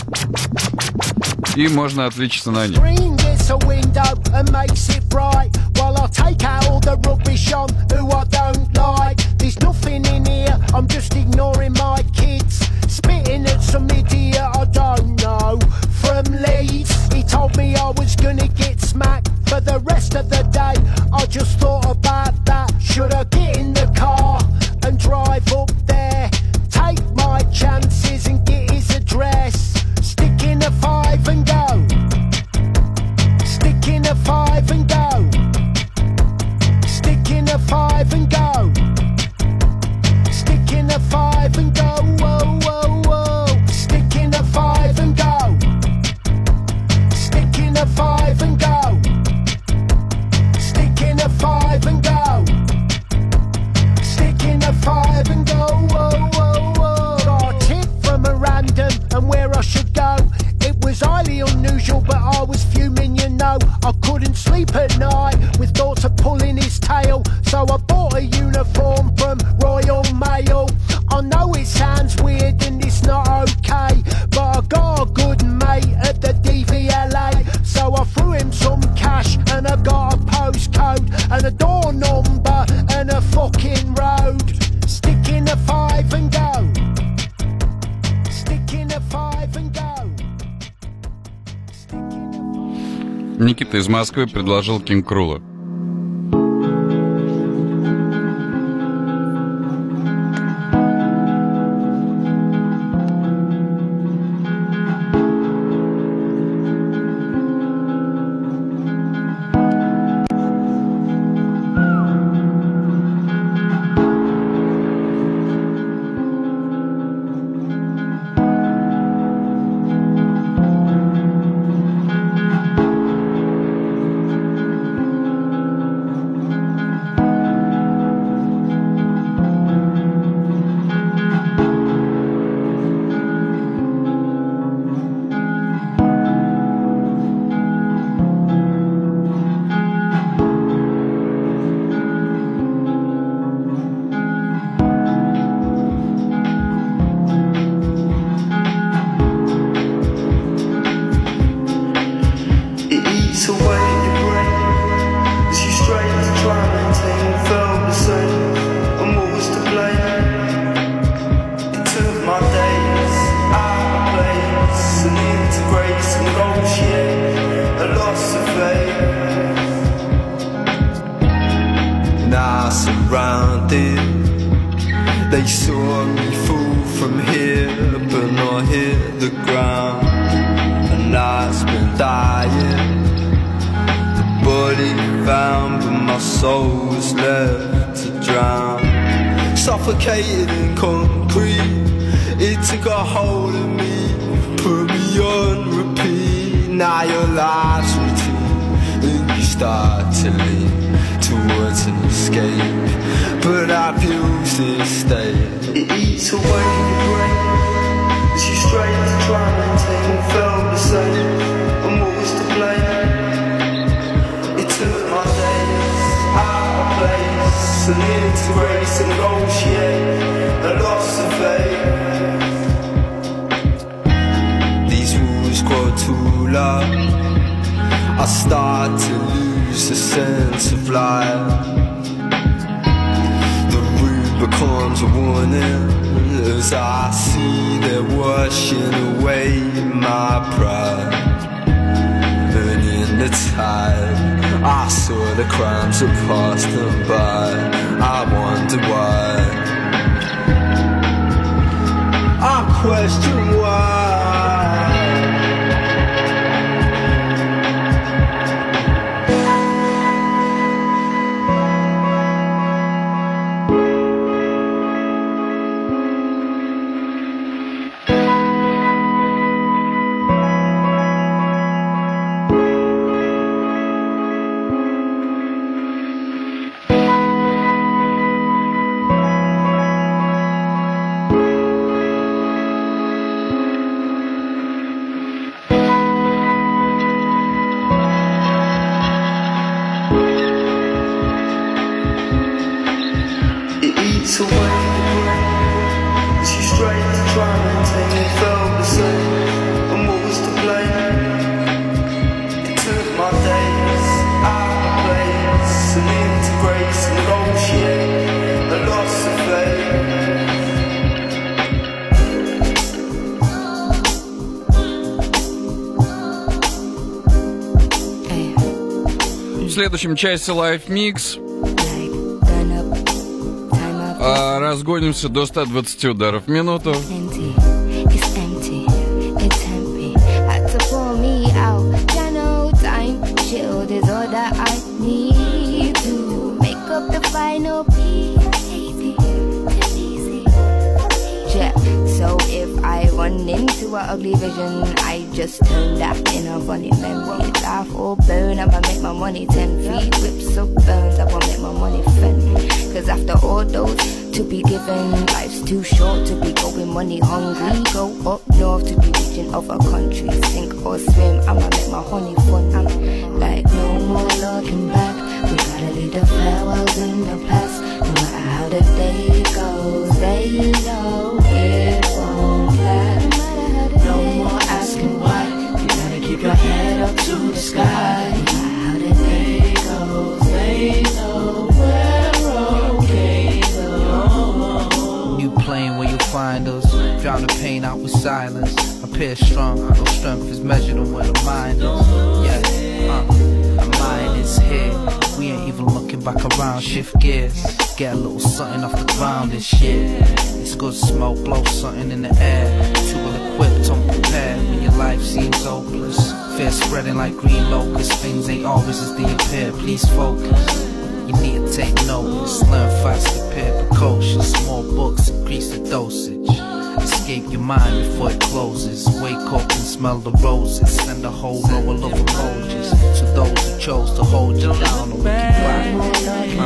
И можно отличиться на них. Green gets a window and makes it bright While I take out all the rubbish on who I don't like There's nothing in here, I'm just ignoring my kids Spitting at some idiot I don't know From Leeds, he told me I was gonna get smacked For the rest of the day, I just thought about that Should I get in the car and drive up there Take my chances and get his address Stick in a five and go Stick in a five and go. Stick in a five and go. Stick in a five and go. Whoa. Из Москвы предложил Кинг Крула. Мчайся Life Mix. А разгонимся до 120 ударов в минуту. Ugly vision, I just turn that in a funny memory. Laugh or burn, I'ma make my money ten feet. Whips or burns, I won't make my money fend. Cause after all those to be given, life's too short to be going money hungry. Go up north to be reaching other countries. Sink or swim, I'ma make my honey fun. I'm like, no more looking back. We gotta leave the farewells in the past. No matter how the day goes, they know up to the sky. How the day goes, they know we're okay. though. Plane where you find us. Drown the pain out with silence. Appear strong, no strength is measured on where the mind is. Yeah, uh, our mind is here. We ain't even looking back around. Shift gears, get a little something off the ground and shit. It's good smoke, blow something in the air. Too well equipped, unprepared when your life seems hopeless. Fear spreading like green locusts. Things ain't always as they appear. Please focus. You need to take notice, learn fast, prepare precautions. More books, increase the dosage. Escape your mind before it closes. Wake up and smell the roses. Send a whole row of emojis to those who chose to hold you down or look you.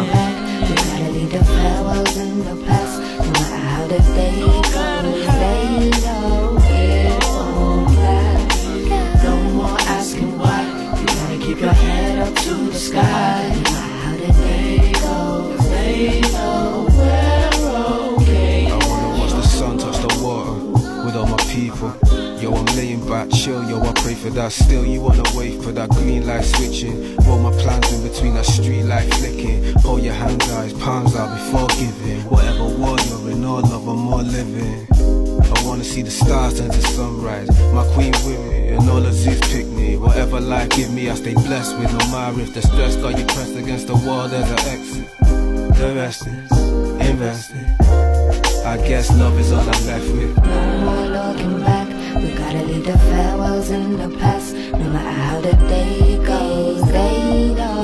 We gotta the farewells in the past. No matter how the day goes, they to the sky. How the day goes, they know. I wanna watch the sun touch the water with all my people. Yo, I'm laying back, chill, yo, I pray for that. Still, you wanna wait for that green light switching. Roll my plans in between that street light flicking. Hold your hands out, his palms out before giving. Whatever war you're in, all of them, all living wanna see the stars and the sunrise. My queen with me, and all Aziz pick me. Whatever life give me, I stay blessed with. No matter if the stress got you pressed against the wall, there's an exit. The rest is invested. I guess love is all I'm left with. No more looking back. We gotta leave the farewells in the past. No matter how the day goes, they know.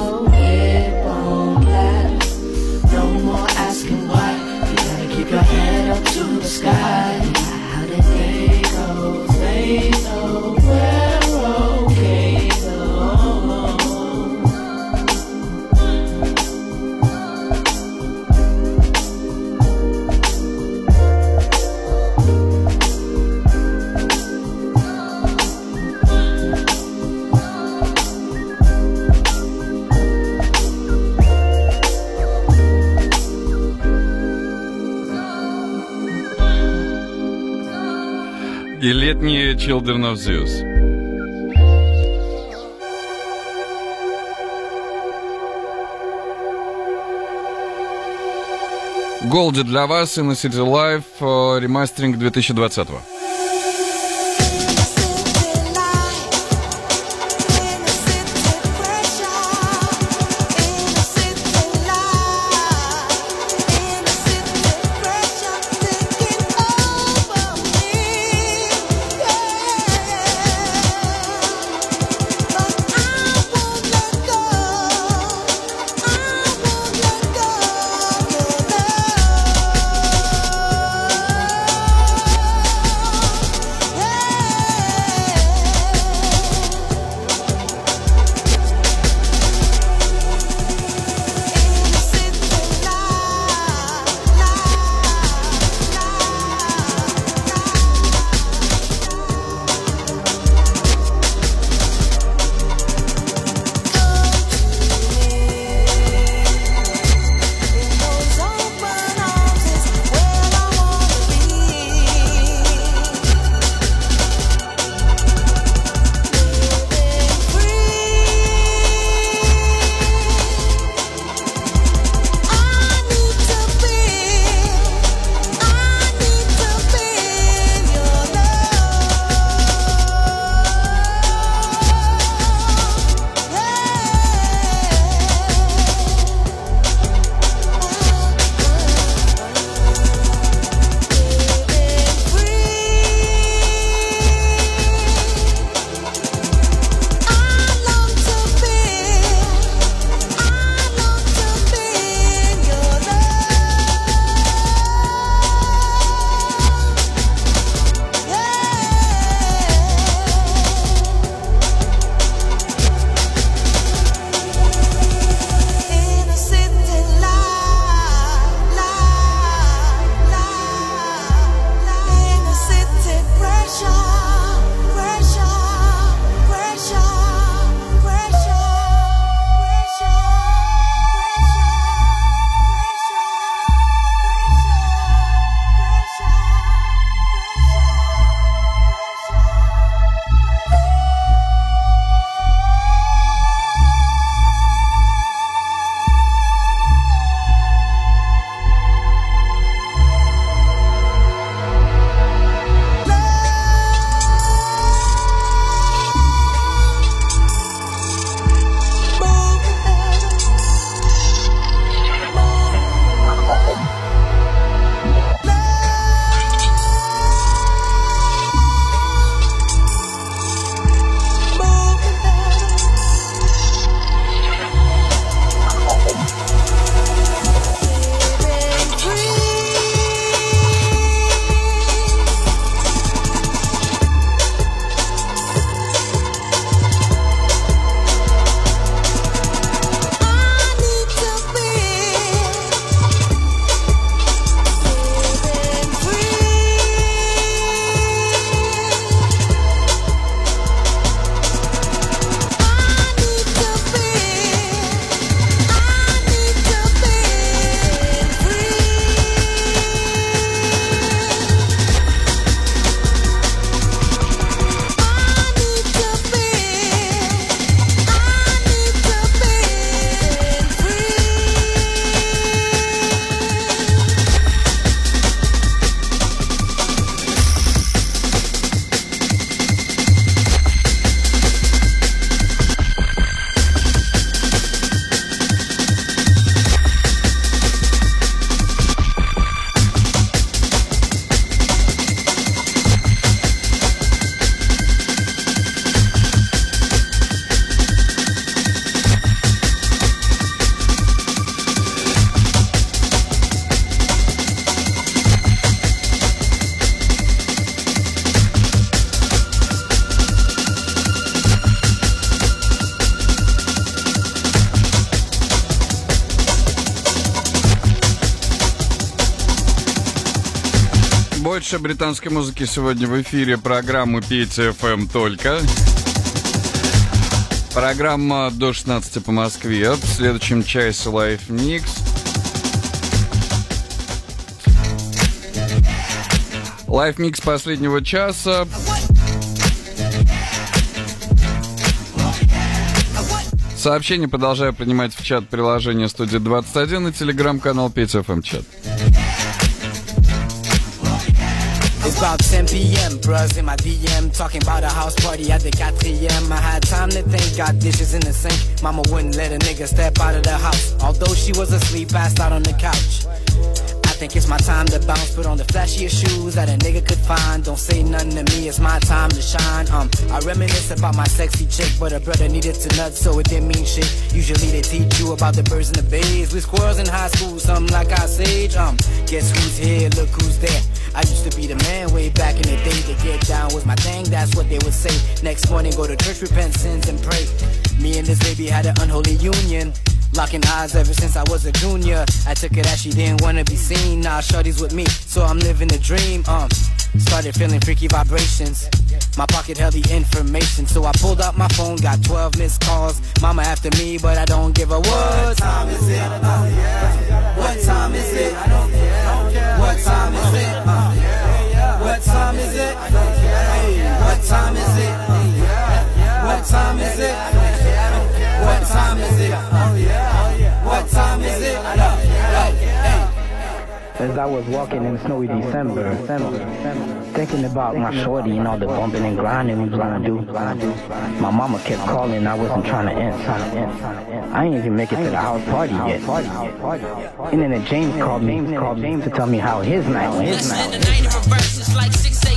не Children of Zeus. Голди для вас и на City Life ремастеринг 2020 -го. Больше британской музыки сегодня в эфире программы Пейте FM только. Программа до 16 по Москве. В следующем часе Live Mix. Live Mix последнего часа. Сообщения продолжаю принимать в чат приложения студии 21 и телеграм-канал 5FM чат. 10 p.m. Bruhs in my DM talking about a house party at the 4 I had time to think, got dishes in the sink. Mama wouldn't let a nigga step out of the house. Although she was asleep, passed out on the couch. I think it's my time to bounce, put on the flashiest shoes that a nigga could find. Don't say nothing to me, it's my time to shine. Um, I reminisce about my sexy chick, but her brother needed to nut, so it didn't mean shit. Usually they teach you about the birds and the bees. We squirrels in high school, something like our sage. Um, guess who's here? Look who's there. Be the man way back in the day. To get down was my thing, that's what they would say. Next morning, go to church, repent sins, and pray. Me and this baby had an unholy union. Locking eyes ever since I was a junior. I took it as she didn't wanna be seen. Now shorty's with me, so I'm living the dream. Um, started feeling freaky vibrations. My pocket held the information, so I pulled out my phone, got 12 missed calls. Mama after me, but I don't give a what time is it? Uh, time is it? What time is it? What time is it? What time is it? As I was walking in snowy December, thinking about my shorty and all the bumping and grinding we was gonna do, my mama kept calling, I wasn't trying to answer. I ain't even make it to the house party yet. And then James called me, called me to tell me how his night went. His night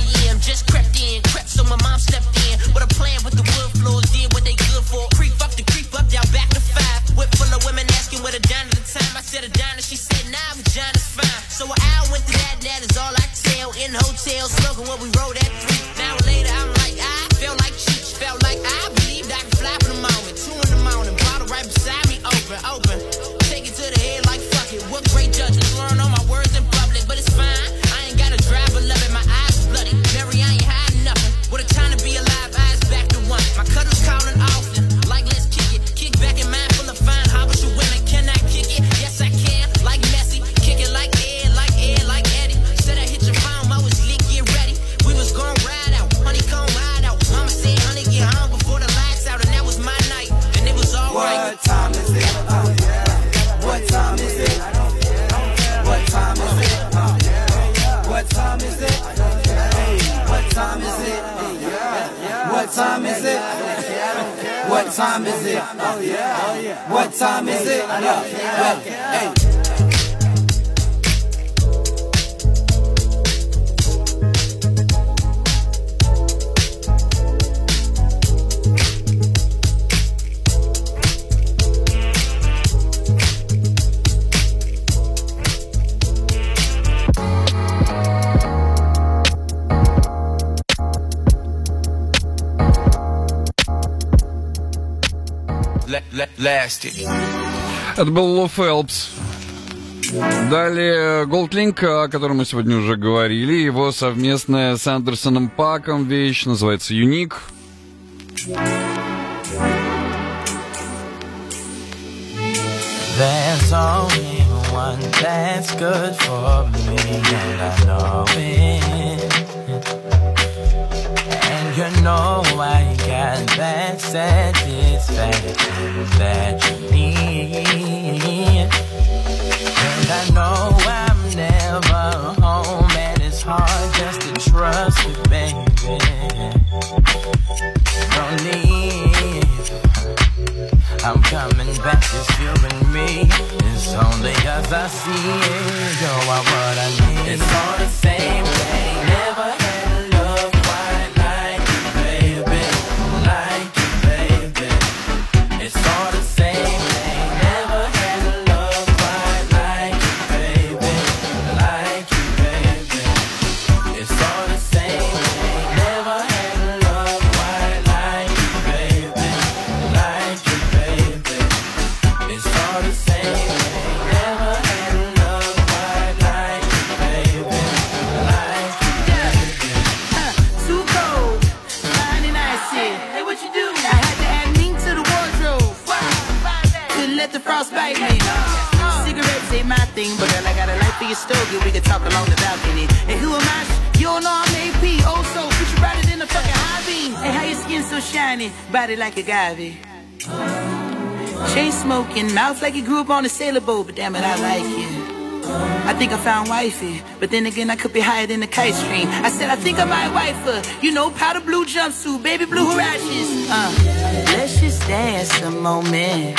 time is it? Oh yeah. What time is it? Hey. Lasted. Это был Ло Фелпс. Далее Голдлинк, о котором мы сегодня уже говорили, его совместная с Андерсоном Паком вещь называется «Юник». There's only one that's good for me, and I know it. You know I got that satisfaction that you need. And I know I'm never home, and it's hard just to trust you, baby. Don't leave. I'm coming back, just you and me. It's only cause I see it. You are what I need. It's all the same thing, but girl, I got a light for your stogie. We can talk along the balcony. And who am I? You don't know I'm AP. Oh, so you brighter than a fucking beam. And how your skin so shiny, body like a agave. Chain smoking, mouth like you grew up on a sailboat, but damn it, I like you. I think I found wifey, but then again I could be higher than the kite stream. I said I think I might wife her, you know, powder blue jumpsuit, baby blue harashes. Uh, let's just dance a moment.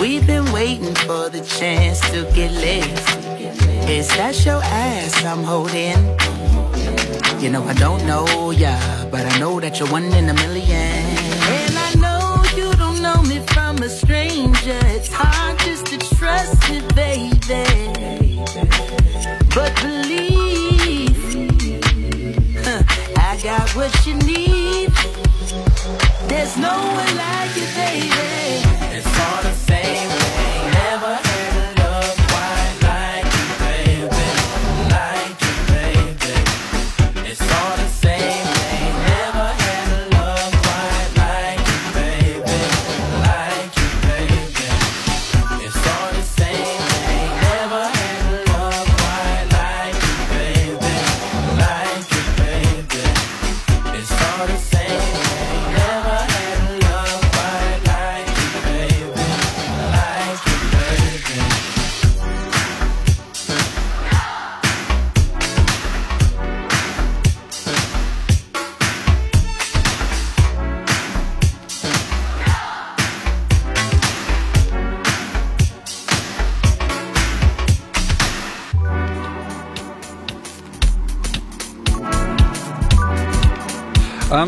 We've been waiting for the chance to get laid. Is that your ass I'm holding? You know I don't know ya, but I know that you're one in a million. And I know you don't know me from a stranger. It's hard just to trust me, baby. But believe, huh, I got what you need. There's no one like you,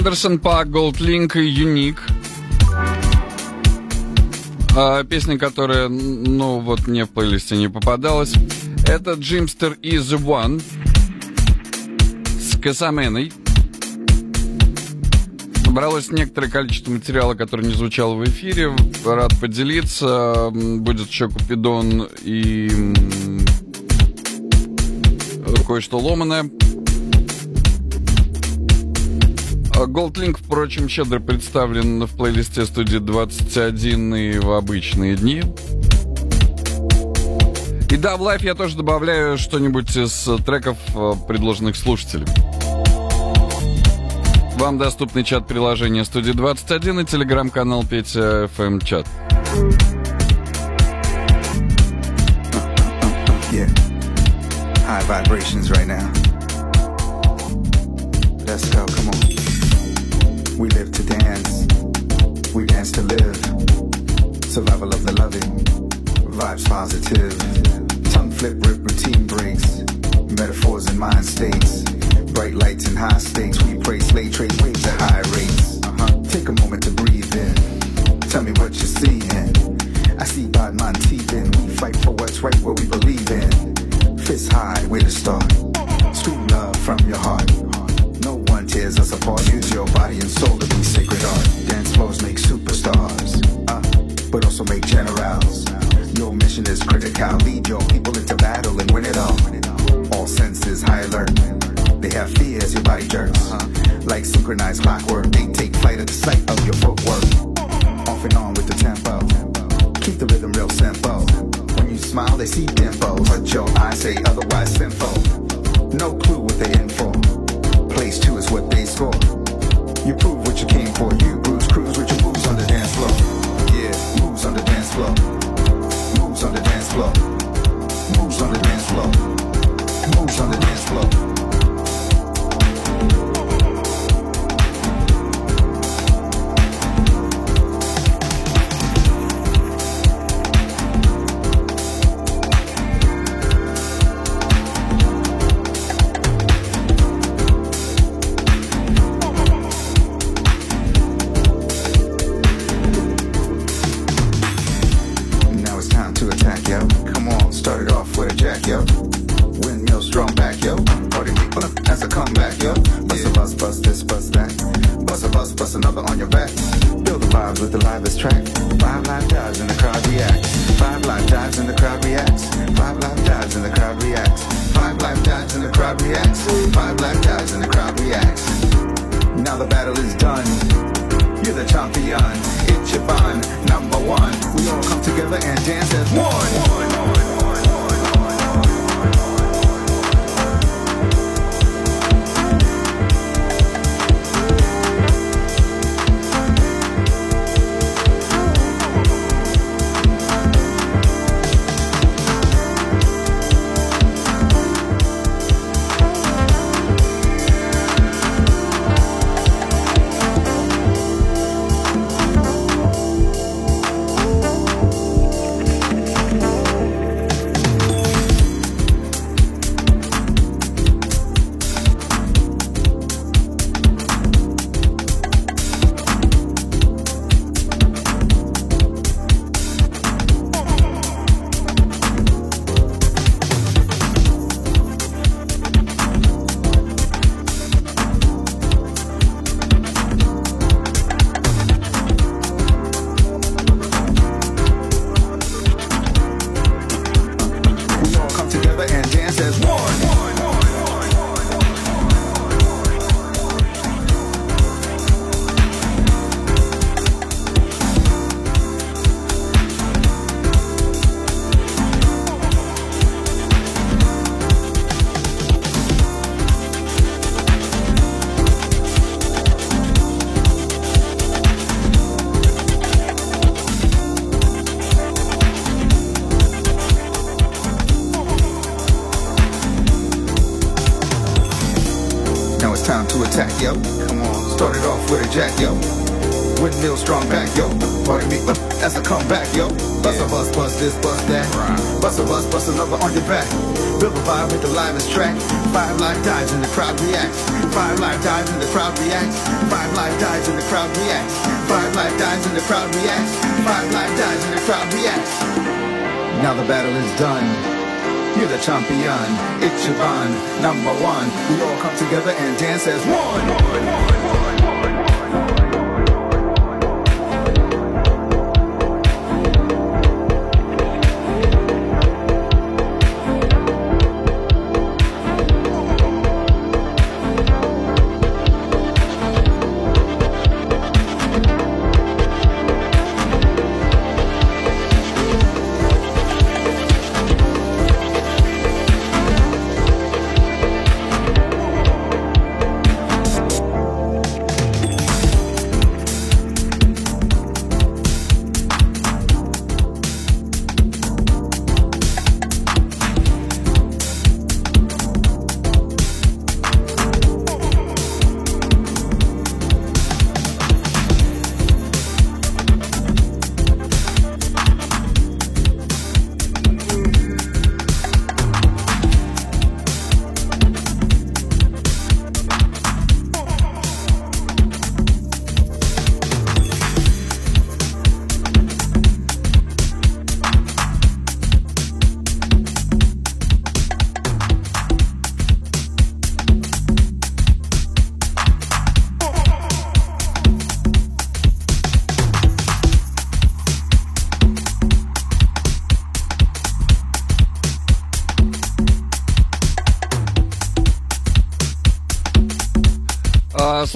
Андерсон Пак, Голдлинк и Юник. А, песня, которая, ну, вот мне в плейлисте не попадалась. Это Джимстер и The One с Касаменой. Собралось некоторое количество материала, который не звучал в эфире. Рад поделиться. Будет еще Купидон и кое-что ломаное. Голдлинк, впрочем, щедро представлен в плейлисте студии 21 и в обычные дни. И да, в лайф я тоже добавляю что-нибудь из треков, э, предложенных слушателям. Вам доступны чат приложения студии 21 и телеграм-канал Петя FM чат. Yeah. High vibrations right now. Let's go, come on. We live to dance. We dance to live. Survival of the loving. Vibes positive. Tongue flip, rip, routine breaks. Metaphors and mind states. Bright lights and high stakes. We pray, slay, trade waves at high rates. Uh-huh. Take a moment to breathe in. Tell me what you're seeing. I see teeth in. We fight for what's right, what we believe in. Fist high, way to start. Street love from your heart. Tears us apart. Use your body and soul to be sacred art. Dance floors make superstars, uh, but also make generals. Your mission is critical. Lead your people into battle and win it all. All senses high alert. They have fear as your body jerks. Like synchronized clockwork, they take flight at the sight of your footwork. Off and on with the tempo. Keep the rhythm real simple. When you smile, they see dimples. But your eyes say otherwise sinful. No clue what they in for. Two is what they score. You prove what you came for. You bruise, cruise with your moves on the dance floor. Yeah, moves on the dance floor. Moves on the dance floor. Moves on the dance floor. Moves on the dance floor.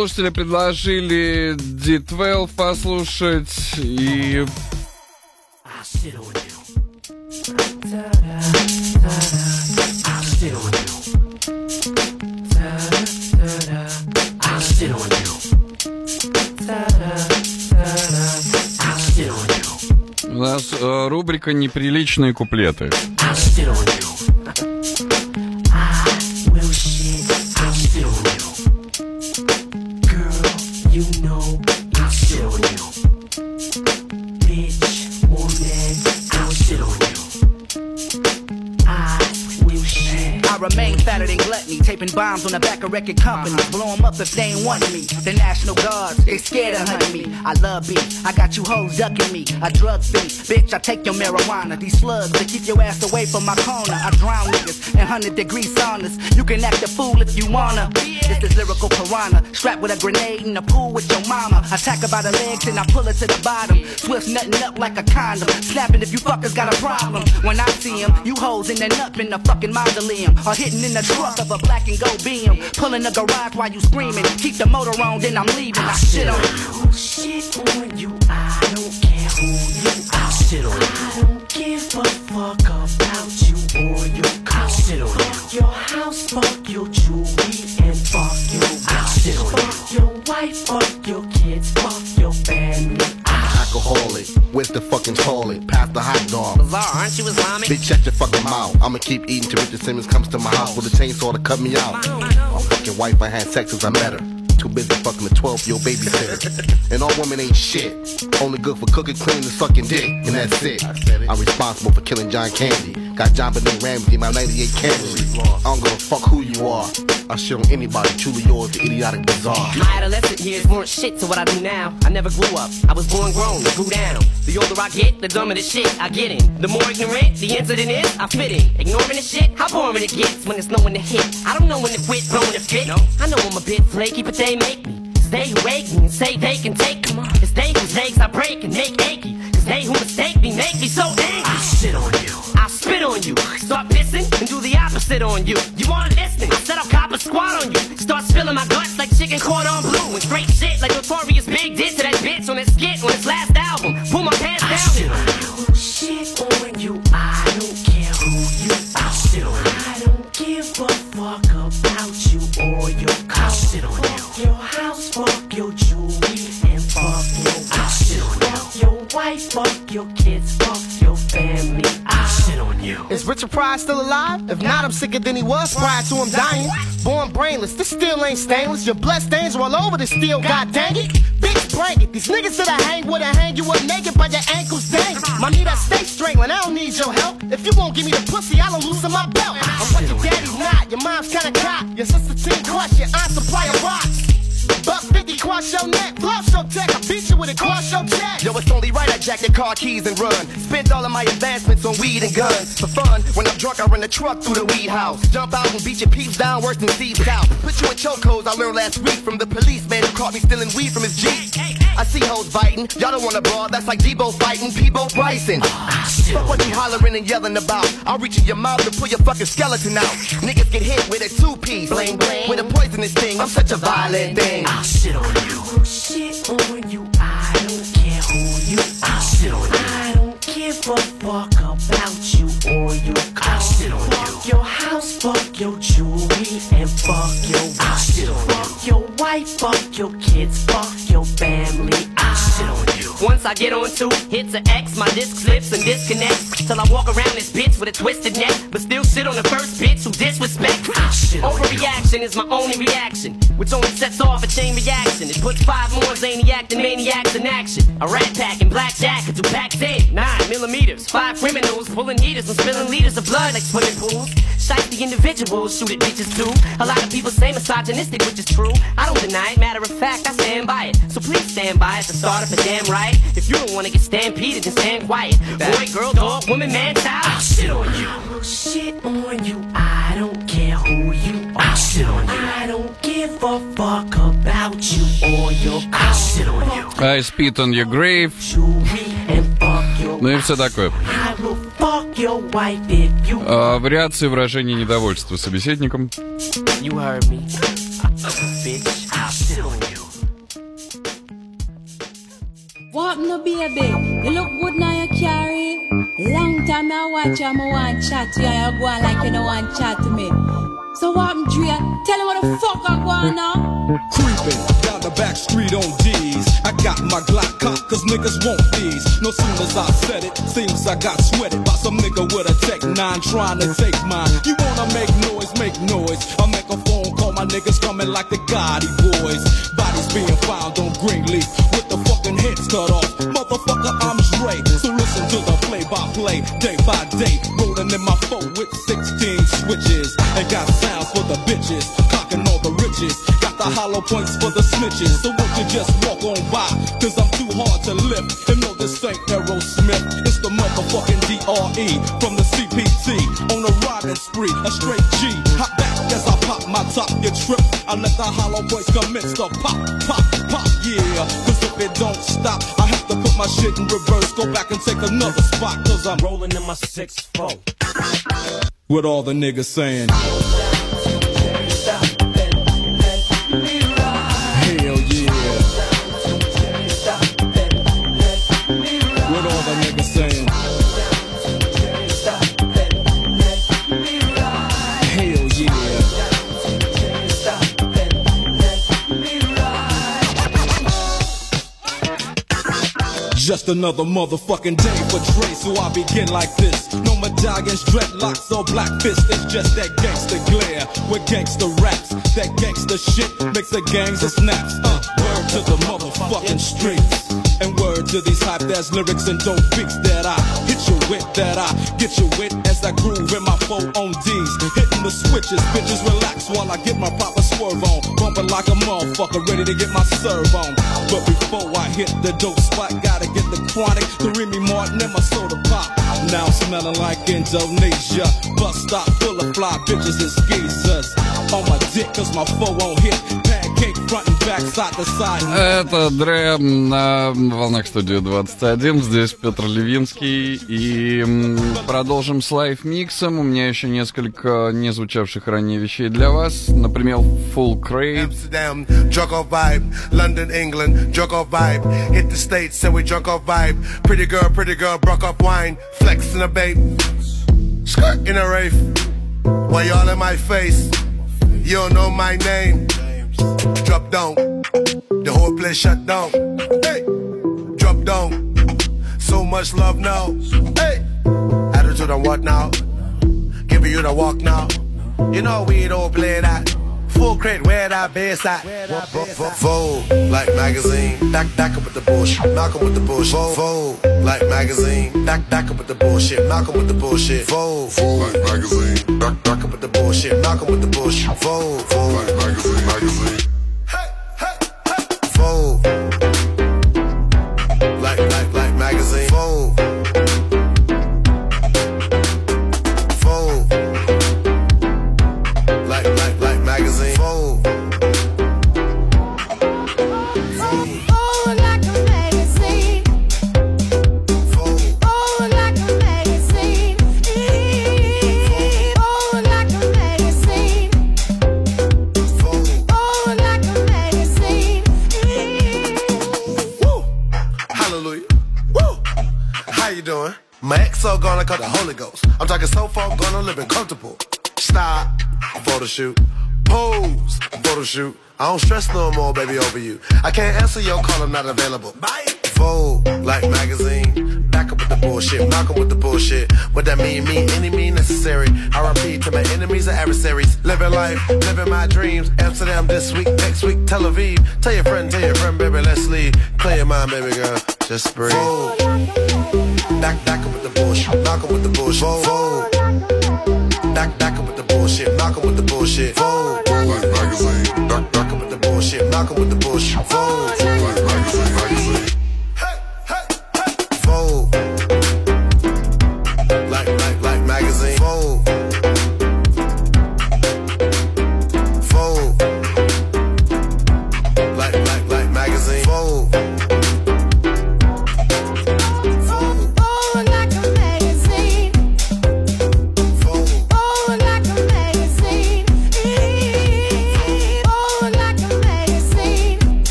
Слушатели предложили D12 послушать и... У нас э, рубрика «Неприличные куплеты». Back of record companies. Blow 'em up if they ain't want me. The National Guards, they scared of hunt me. I love beef, I got you hoes ducking me. A drug fiend, bitch, I take your marijuana. These slugs, they keep your ass away from my corner. I drown niggas in 100 degree saunas. You can act a fool if you wanna. This is lyrical piranha, strapped with a grenade in the pool with your mama. Attack her by the legs and I pull her to the bottom. Swift nutting up like a condom. Snapping if you fuckers got a problem. When I see him, you hoes in the nut in the fucking mausoleum. or hitting in the truck of a black and gold beam. Pulling the garage while you screaming. Keep the motor on, then I'm leaving. I shit on you. Oh, shit on you. I don't care who you are. Shit on you. Aren't you Islamic? Bitch, shut your fucking mouth. I'ma keep eating till Richard Simmons comes to my house with a chainsaw to cut me out. My fucking wife, I had sex since I met her. Too busy fucking a 12 year old babysitter. and all women ain't shit. Only good for cooking, cleaning, and sucking dick. And that's it. I'm responsible for killing John Candy. Got JonBenét Ramsey, my 98 Camry. I don't give a fuck who you are. I'll shit on anybody, truly yours, the idiotic bizarre. My adolescent years weren't shit to what I do now. I never grew up. I was born grown, I grew down. The older I get, the dumber the shit I get in. The more ignorant the incident is, I fit in. Ignoring the shit, how boring it gets when there's no one to hit. I don't know when to quit, blowing the fit. I know I'm a bit flaky, but they make me. It's they who wake me and say they can take me. It's they whose legs I break and make achy. Cause they who mistake me make me so angry. I shit on you. I spit on you. Start pissing and do the opposite on you. You wanna listen? Squad on you. Start spilling my guts like chicken corn on blue. And straight shit like Notorious Big did to that bitch on his Richard Pryor still alive? If not, I'm sicker than he was prior to him dying. Born brainless, this still ain't stainless. Your blood stains are all over the steel, god dang it. Bitch, it. These niggas that I hang with, I hang you up naked by your ankles dangling. My need I stay strangling, I don't need your help. If you won't give me the pussy, I'll loosen my belt. I'm what your daddy's not, your mom's kinda cock. Your sister team crush, your aunt supply of rocks. Buck 50, cross your neck, blouse your tech, I beat you with a cross your check. Yo, it's only right I jack your car keys and run. Spent all of my advancements on weed and guns. For fun, when I'm drunk, I run the truck through the weed house. Jump out and beat your peeps down worse than Steve Austin. Put you in chokeholds I learned last week from the policeman who caught me stealing weed from his Jeep. I see hoes biting, y'all don't wanna brawl, that's like Debo fighting Peabo Bryson. Fuck what you hollering and yelling about. I'll reach in your mouth and pull your fucking skeleton out. Niggas get hit with a two-piece. Bling bling. With a poisonous thing, I'm such a violent thing. I'll shit on you. Shit on you. I don't care who you are. I'll shit on you. I don't give a fuck about you or your car. I'll shit on fuck you. your house, fuck your jewelry, and fuck your I'll shit on fuck you. your wife, fuck your kids, fuck your family. Once I get on two hits of X, my disc slips and disconnects. Till I walk around this bitch with a twisted neck, but still sit on the first bitch who disrespect. Ah, Overreaction is my only reaction, which only sets off a chain reaction. It puts five more zaniac than maniacs in action. A rat pack and blackjack are two packs in. Nine millimeters, five criminals pulling heaters and spilling liters of blood like swimming pools. Shite the individuals, shoot at bitches too. A lot of people say misogynistic, which is true. I don't deny it, matter of fact, I stand by it. So please stand by it to start up a damn right. If you don't wanna get stampeded, then stand quiet. Boy, girl, dog, woman, man, child. I'll shit on you. I'll shit on you. I don't care who you are. I'll shit on you. I don't give a fuck about you or your car. I'll shit on you. I spit on your grave. Ну и все такое. I will А, вариации выражения недовольства собеседником. You heard me. Bitch, What no baby? You look good now you carry. Long time I watch you, I want chat to you, you go on like you don't want chat to me. So what I'm Dre? Tell you what the fuck I go on now. Creeping down the back street on D's. I got my Glock cocked cause niggas want these. No sooner as I said it, seems I got sweated by some nigga with a Tech 9 trying to take mine. You wanna make noise, make noise. I make a phone call, my niggas coming like the Gotti boys. Bodies being found on Greenleaf with the fucking heads cut off. Motherfucker, I'm Dre. So listen to the play by play, day by day. Rolling in my phone with 16 switches. And got sounds for the bitches, cocking all the riches. Got the hollow points for the snitches. So won't you just walk on by? Cause I'm too hard to lift. And DRE from the CPT. On a riding spree, a straight G. Hop back as I pop my top, you trip. I let the hollow points commence to pop, pop, pop, yeah. Cause if it don't stop, I have to put my shit in reverse. Go back and take another spot. Cause I'm rolling in my 6 4 With all the niggas saying. Another motherfucking day for Dre, so I begin like this. No medallions, dreadlocks, or black fists. It's just that gangster glare with gangster raps. That gangster shit makes the gangs of snaps. Uh, to the motherfucking streets. And word to these hype ass lyrics and dope beats that I hit you with, that I get you with as I groove in my four on D's. Hitting the switches, bitches relax while I get my proper swerve on. Bumping like a motherfucker, ready to get my serve on. But before I hit the dope spot, gotta get the chronic, the Remy Martin and my soda pop. Now smelling like Indonesia. Bus stop full of fly bitches and skeezers. On my dick, cause my foe won't hit. Это Дре на волнах студии 21. Здесь Петр Левинский. И продолжим с лайф-миксом. У меня еще несколько не звучавших ранее вещей для вас. Например, Full Crate. Amsterdam, drunk off vibe. London, England, drunk off vibe. Hit the States and we drunk off vibe. Pretty girl, pretty girl, broke up wine. Flex in a babe. Skirt in a rave. Why y'all in my face? You don't know my name. Drop down. The whole place shut down. Hey, drop down. So much love now. Hey, attitude on what now? Giving you the walk now. You know we don't play that. Full crate, where that bass at? Vogue, like magazine. Back, back up with the bullshit. Malcolm with the bullshit. Vogue, like magazine. Back, back up with the bullshit. Malcolm with the bullshit. Vogue, like magazine. Back, back up with the bullshit. Malcolm with the bullshit. Vogue, Vogue, like magazine, magazine. Vogue, like, like, like magazine. Vogue, My ex so gonna cut the Holy Ghost. I'm talking so far gonna living comfortable. Stop. Photo shoot. Pose. Photo shoot. I don't stress no more, baby, over you. I can't answer your call, I'm not available. Bye. Vogue, like magazine. Back up with the bullshit, Malcolm with the bullshit. What that mean? Mean any mean necessary. RIP to my enemies and adversaries. Living life, living my dreams. Amsterdam this week, next week, Tel Aviv. Tell your friend, tell your friend, baby, let's leave. Play your mind, baby girl. Just breathe. Back, back up with the bullshit, Malcolm with the bullshit. Vogue. Back up with the bullshit, Malcolm with the bullshit. Vogue. Like magazine. Back up with the bullshit, Malcolm with the bullshit. Vogue.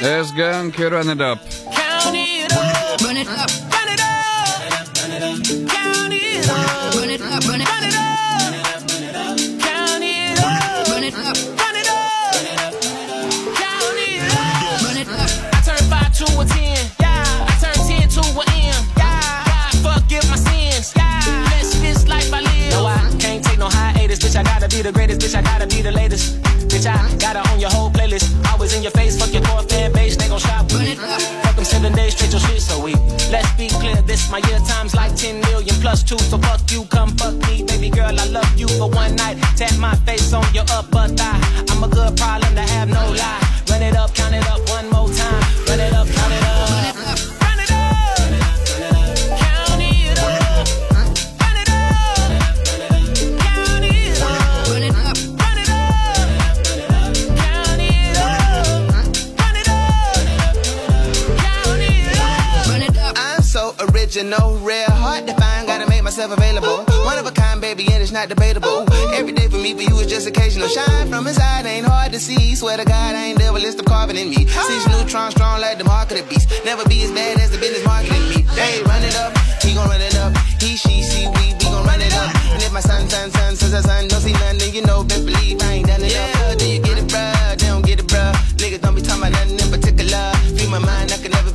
Up. Run it up. S Gang, run it up. Count it up. Run it up. Run it up. Count it up. Run it up. Run it up. Count it up. Run it up. Run it up. Count it up. Run it up. I turn five to a ten. Yeah. I turn ten to an M. Yeah. God forgive my sins. Yeah. Bless this life I live. No, I can't take no hiatus. Bitch, I gotta be the greatest. Bitch, I gotta be the latest. Bitch, I got it on your whole playlist. Always in your face. Fuck your core fan base. They gon' shop with me. Fuck them seven days straight. Your shit so weak. Let's be clear. This my year times like 10 million plus two. So fuck you. Come fuck me. Baby girl, I love you for one night. Tap my face on your upper thigh. I'm a good problem to have no lie. Run it up, count it up one more time. Run it up, count it up. You know, real hard to find, gotta make myself available. One of a kind, baby, and it's not debatable. Every day for me, for you is just occasional. Shine from inside, ain't hard to see. Swear to God, I ain't never list of carving in me. Six neutron strong like the market of beast. Never be as bad as the business marketing me. They run it up, he gon' run it up. He, she, she, we, we gon' run it up. And if my son, son, son, son, son, son don't see nothing, then you know, best believe I ain't done enough. Yeah, then you get it, bruh, they don't get it, bruh. Niggas don't be talking about nothing in particular. Free my mind, I can never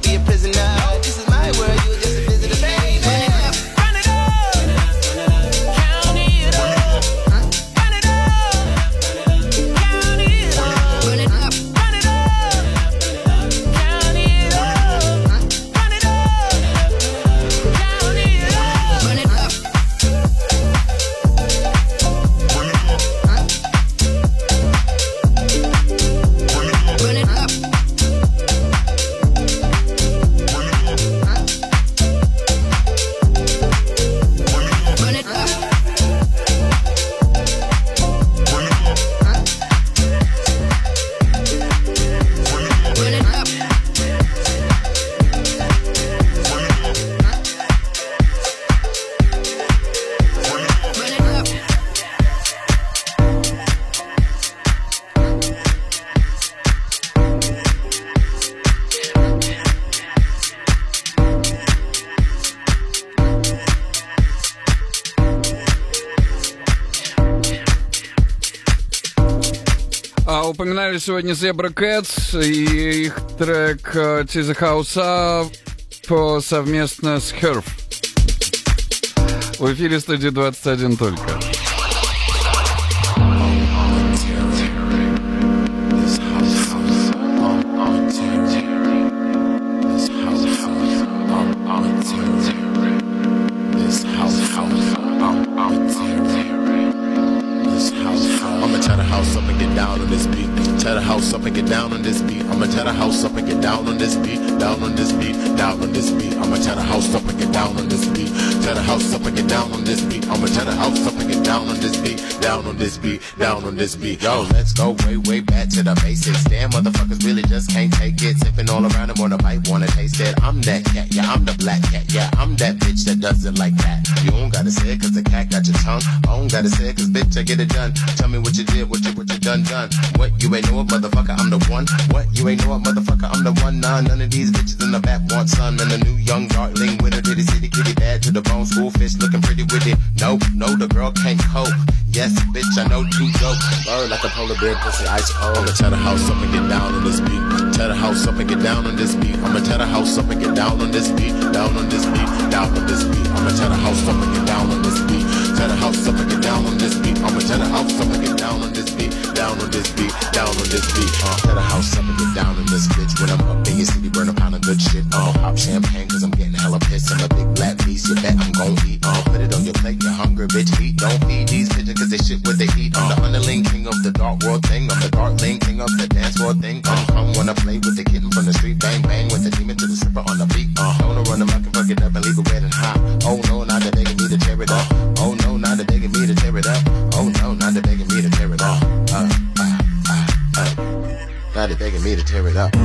Упоминали сегодня Zebra Cats и их трек э, the House по совместно с Herf. В эфире студии 21 только. Get down on this beat. I'ma tear the house up and get down on this beat. Down on this beat. Down on this beat. I'ma tear the house up and get down on this beat. Tear the house up and get down on this beat. I'ma tear the house up and get down on this beat. Down on this beat. Down on this beat. Yo, let's go way, way back to the basics. Damn, motherfuckers really just can't take it. Sipping all around them on a bite, wanna taste it. I'm that cat, yeah, I'm the black cat, yeah, I'm that bitch that does it like that. You don't gotta say it cause the cat got your tongue. I don't gotta say it cause bitch, I get it done. Tell me what you did, what you, what you done, done. What, you ain't know it, motherfucker, I'm the one. What, you ain't know it, motherfucker, I'm the one. Nah, none of these bitches in the back want some. And the new young darling winner, did it city kitty bad to the bone, school fish looking pretty with it. Nope, no, the girl can't cope. Yes, bitch, I know two dope. Bird like a polar bear, pussy ice cold. I'ma tear the house up and get down on this beat. Tear the house up and get down on this beat. I'ma tear the house up and get down on this beat. Down on this beat, down on this beat. I'ma tear the house up and get down on this beat. The house up and get down on this beat. I'ma tear the house up and get down on this beat. Down on this beat, down on this beat. Uh, the house up and get down on this bitch. When I'm up in your city, burn a pound of good shit. Uh, pop champagne cause I'm getting hella pissed. I'm a big black beast, you bet I'm gon' eat. Uh, put it on your plate, you're hungry, bitch. Eat, don't feed these bitches cause they shit what they eat. I'm the underling king of the dark world thing. I'm the dark lane king of the dance floor thing. Uh, come wanna play with the kitten from the street. Bang, bang with the demon to the stripper on the beat. Uh, don't run them, I can fuck it up and leave it wet and hot. Oh no, now they're begging me to tear it up. Oh, tear it, tear it. House,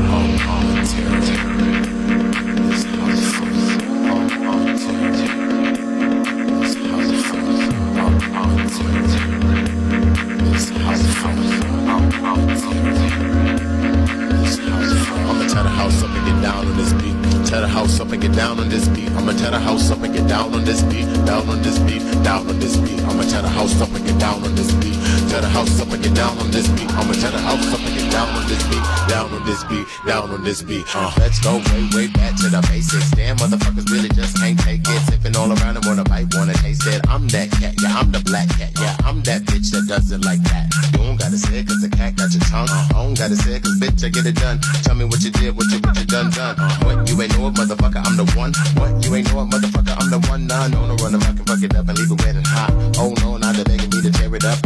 I'ma tear the house up and get down on this beat. Tear the house up and get down on this beat. I'ma tear the house up and get down on this beat. Down on this beat, down on this beat. I'ma tear the house up and get down on this beat. Tear the house up and get down on this beat. I'ma tear the house up and get down on this beat. Down on this beat, down on this beat. Uh, let's go way, way back to the basics. Damn, motherfuckers really just can't take it. Sipping all around and wanna bite, wanna taste it. I'm that cat, yeah, I'm the black cat, yeah, I'm that bitch that does it like that. You don't gotta say it cause the cat got your tongue. I don't gotta say it cause bitch, I get it done. Tell me what you did, what you, what you done, done. What, you ain't know it, motherfucker, I'm the one. What, you ain't know it, motherfucker, I'm the one. Nah, no, no, run can fuck it up and leave it wet and hot. Oh no, now they're begging me to tear it up.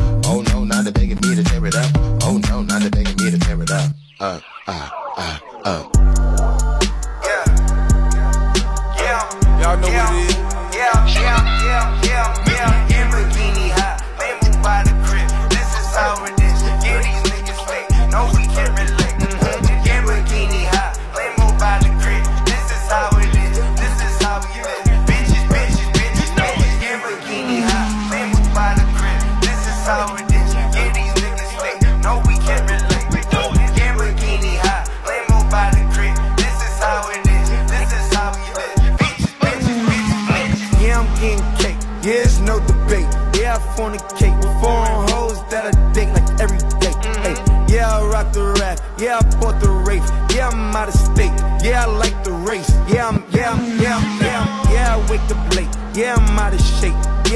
No, now they're begging me to tear it up. Oh no, now they're begging me to tear it up. Uh, uh, uh, uh.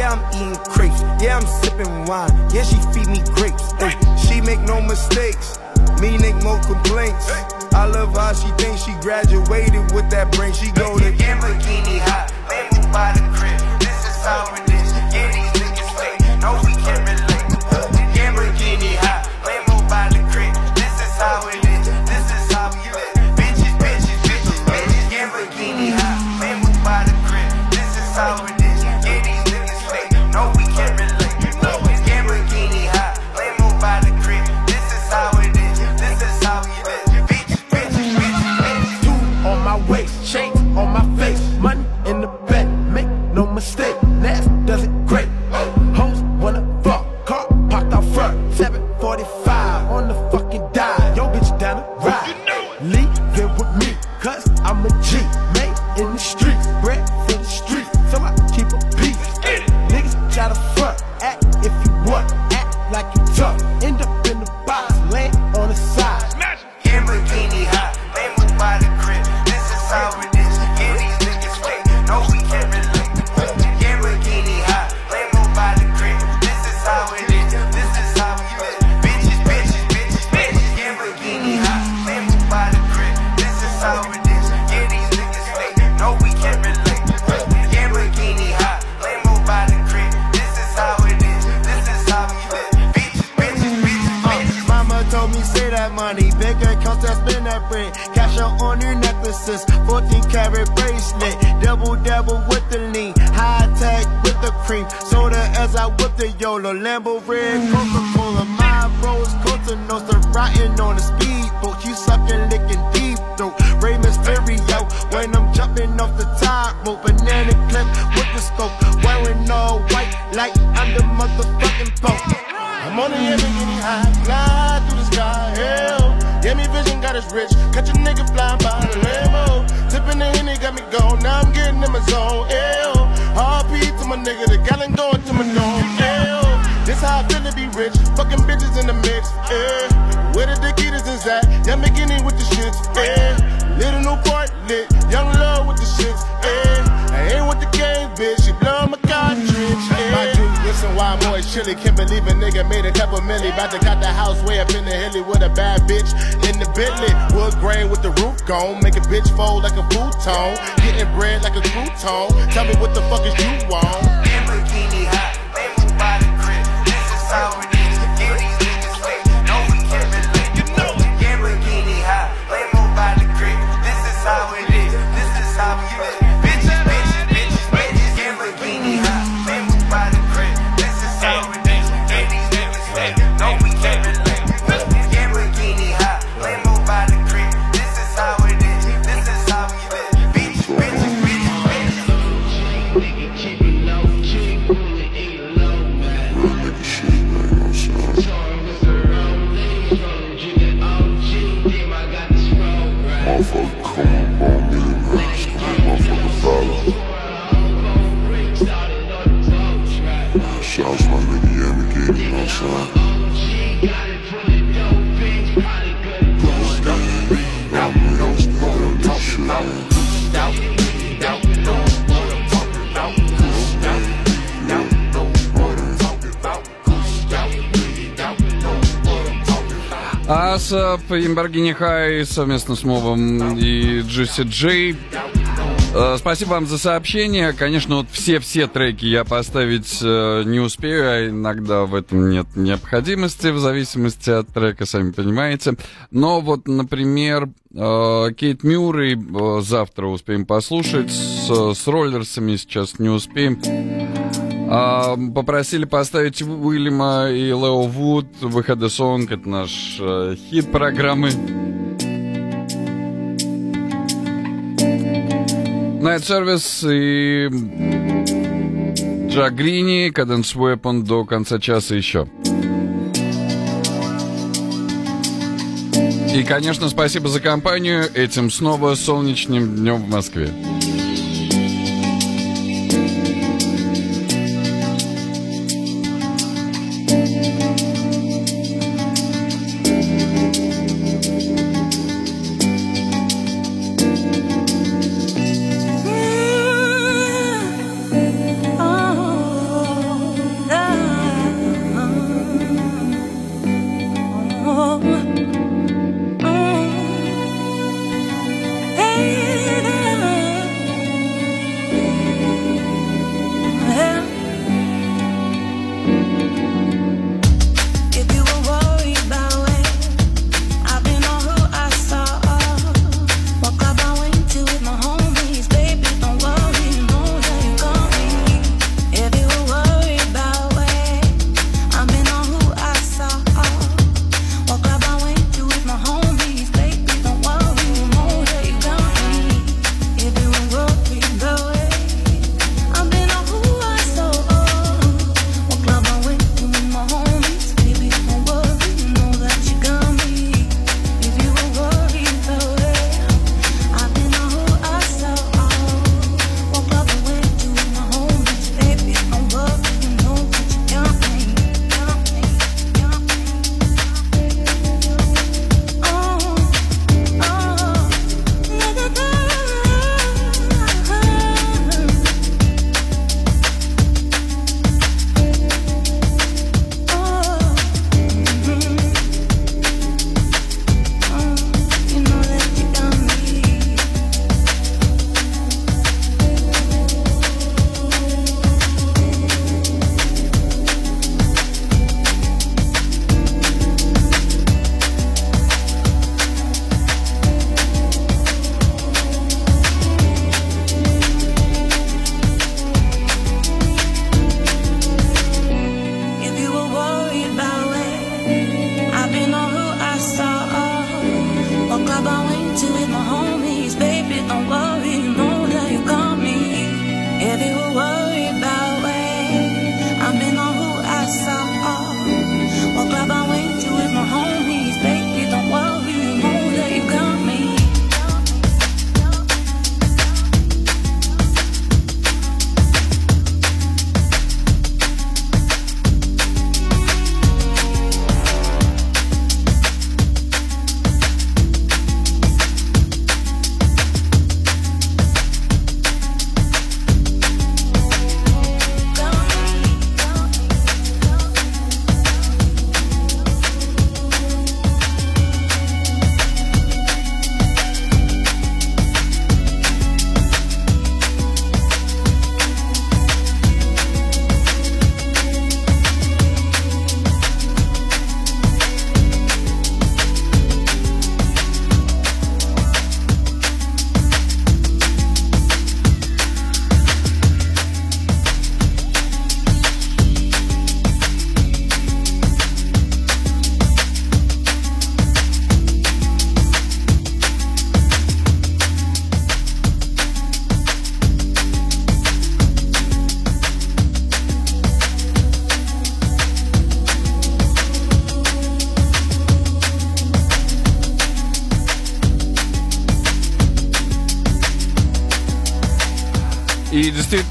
Yeah, I'm eating crepes. Yeah, I'm sipping wine. Yeah, she feed me grapes. She make no mistakes. Me make no complaints. I love how she thinks she graduated with that brain. She go to Lamborghini hot, made by the crib. This is how we on. Make a bitch fold like a futon. Getting bread like a crouton. Tell me what the fuck is you on? Up, Embargini High совместно с Мовом и GCJ. Э, спасибо вам за сообщение. Конечно, вот все-все треки я поставить э, не успею, а иногда в этом нет необходимости, в зависимости от трека, сами понимаете. Но вот, например, э, Кейт Мюррей завтра успеем послушать. С, с роллерсами сейчас не успеем. А, попросили поставить Уильяма и Лео Вуд «We had это наш э, хит программы. Night Service и Джагрини, Каденс Weapon до конца часа еще. И, конечно, спасибо за компанию. Этим снова солнечным днем в Москве.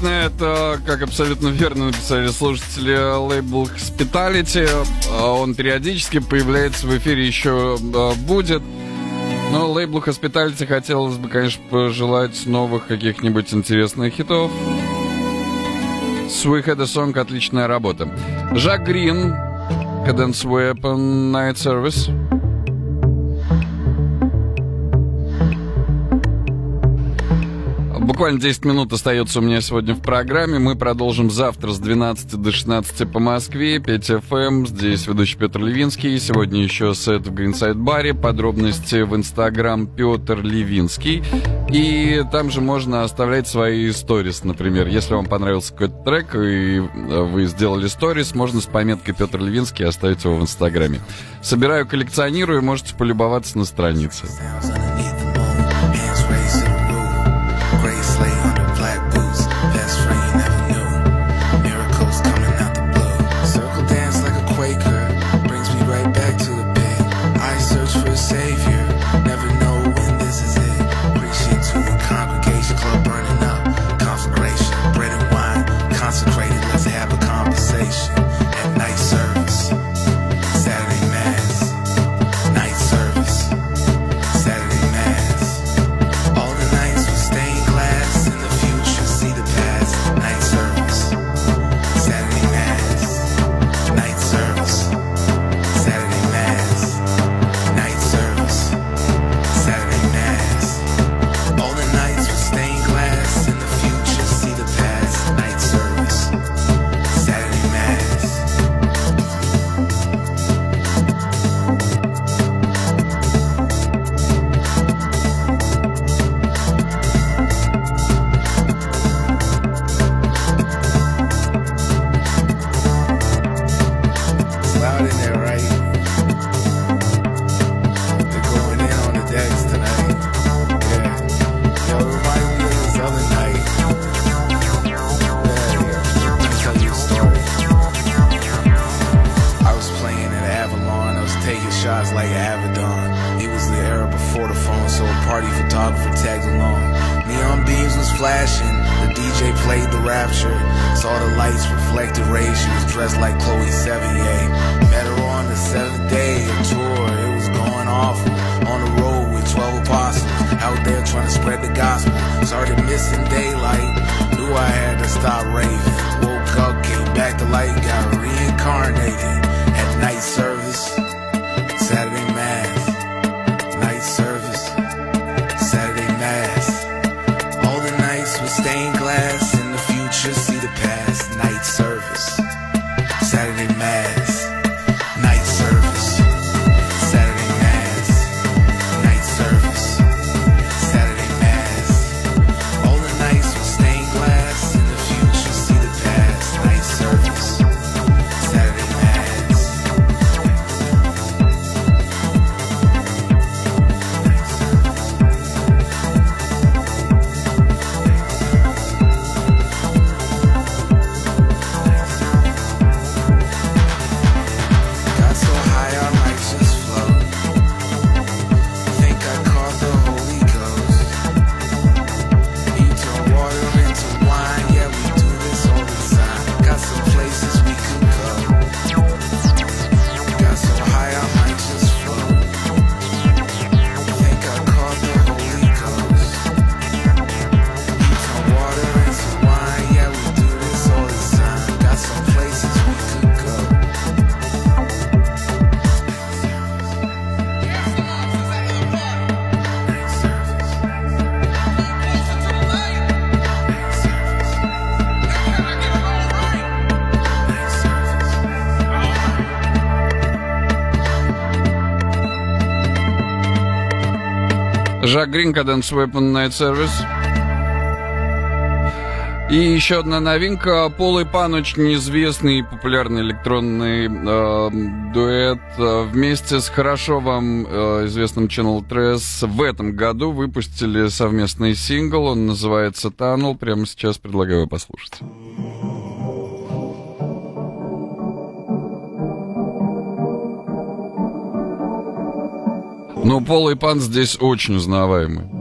интересно, это, как абсолютно верно написали слушатели, лейбл Hospitality. А он периодически появляется в эфире, еще а, будет. Но лейблу Hospitality хотелось бы, конечно, пожелать новых каких-нибудь интересных хитов. с выхода Song — отличная работа. Жак Грин, Cadence Weapon, Night Service — Буквально 10 минут остается у меня сегодня в программе. Мы продолжим завтра с 12 до 16 по Москве. 5 FM. Эм. Здесь ведущий Петр Левинский. Сегодня еще сет в Гринсайд Баре. Подробности в Инстаграм Петр Левинский. И там же можно оставлять свои сторис, например. Если вам понравился какой-то трек и э, вы сделали сторис, можно с пометкой Петр Левинский оставить его в Инстаграме. Собираю, коллекционирую, можете полюбоваться на странице. Жак Грин, Cadence Weapon Night Service. И еще одна новинка. Пол и Паноч, неизвестный и популярный электронный э, дуэт, э, вместе с хорошо вам э, известным Channel Tress в этом году выпустили совместный сингл. Он называется «Tunnel». Прямо сейчас предлагаю послушать. Ну, Пол и Пан здесь очень узнаваемый.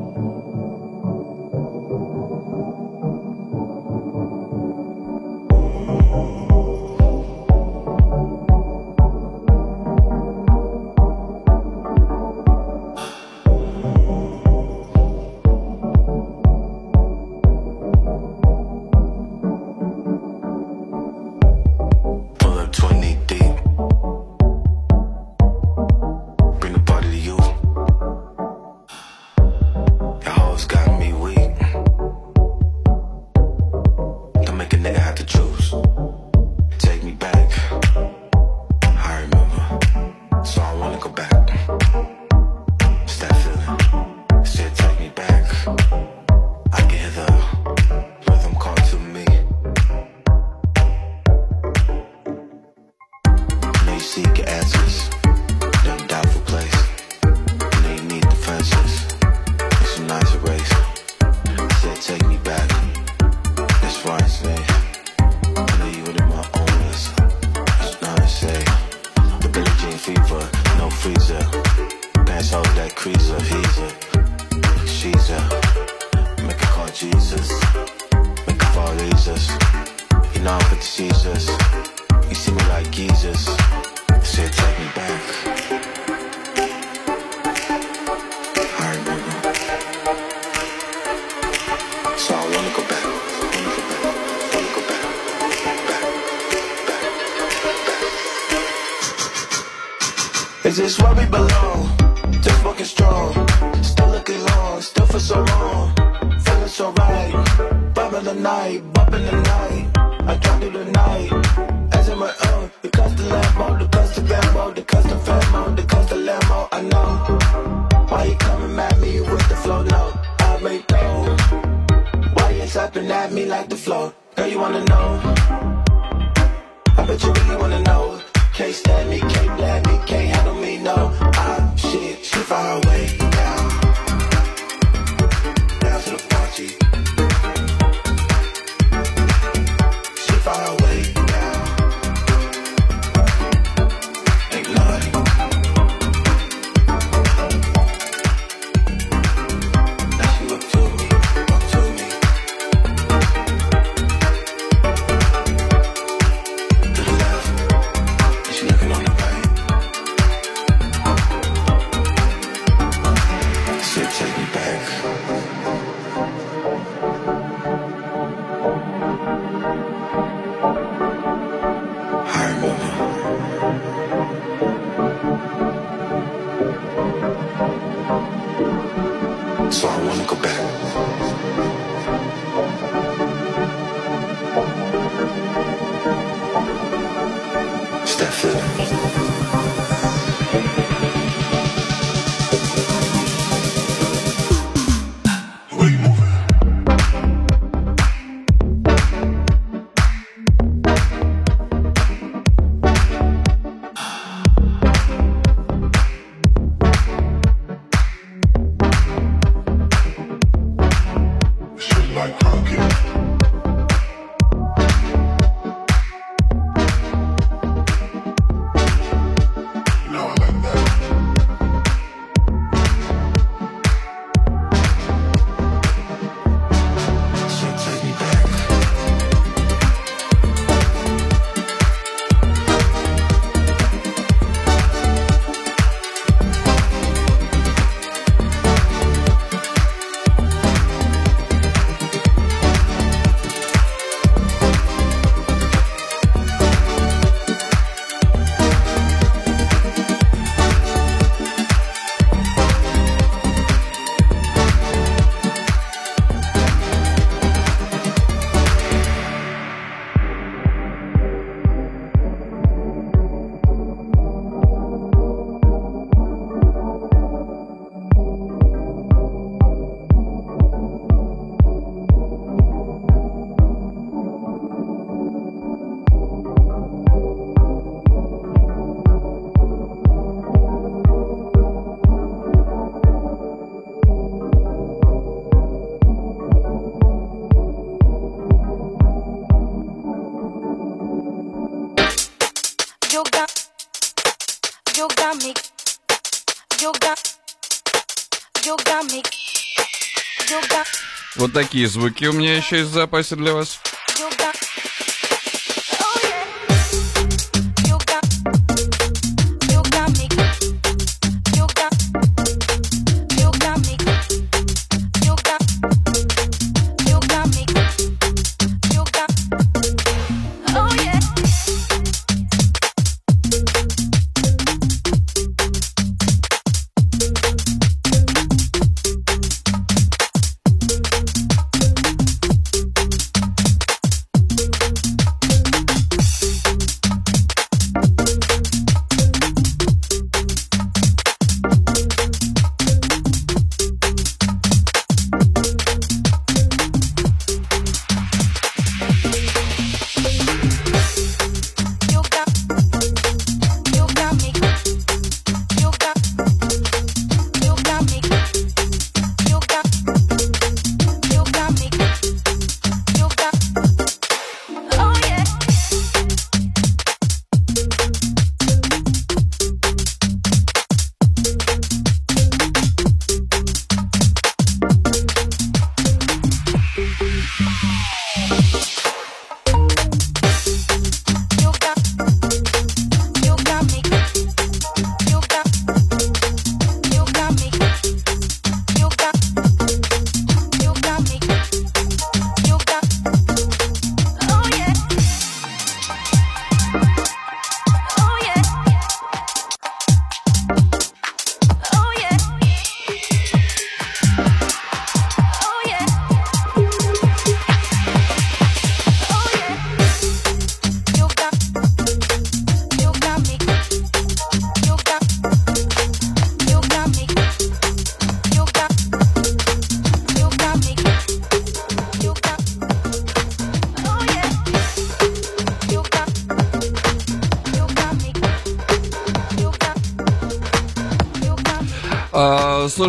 Вот такие звуки у меня еще есть в запасе для вас.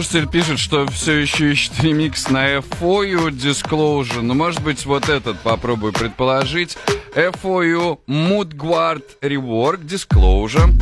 Слушатель пишет, что все еще ищет ремикс на FOU Disclosure. Ну, может быть, вот этот попробую предположить. FOU Mood Rework Disclosure.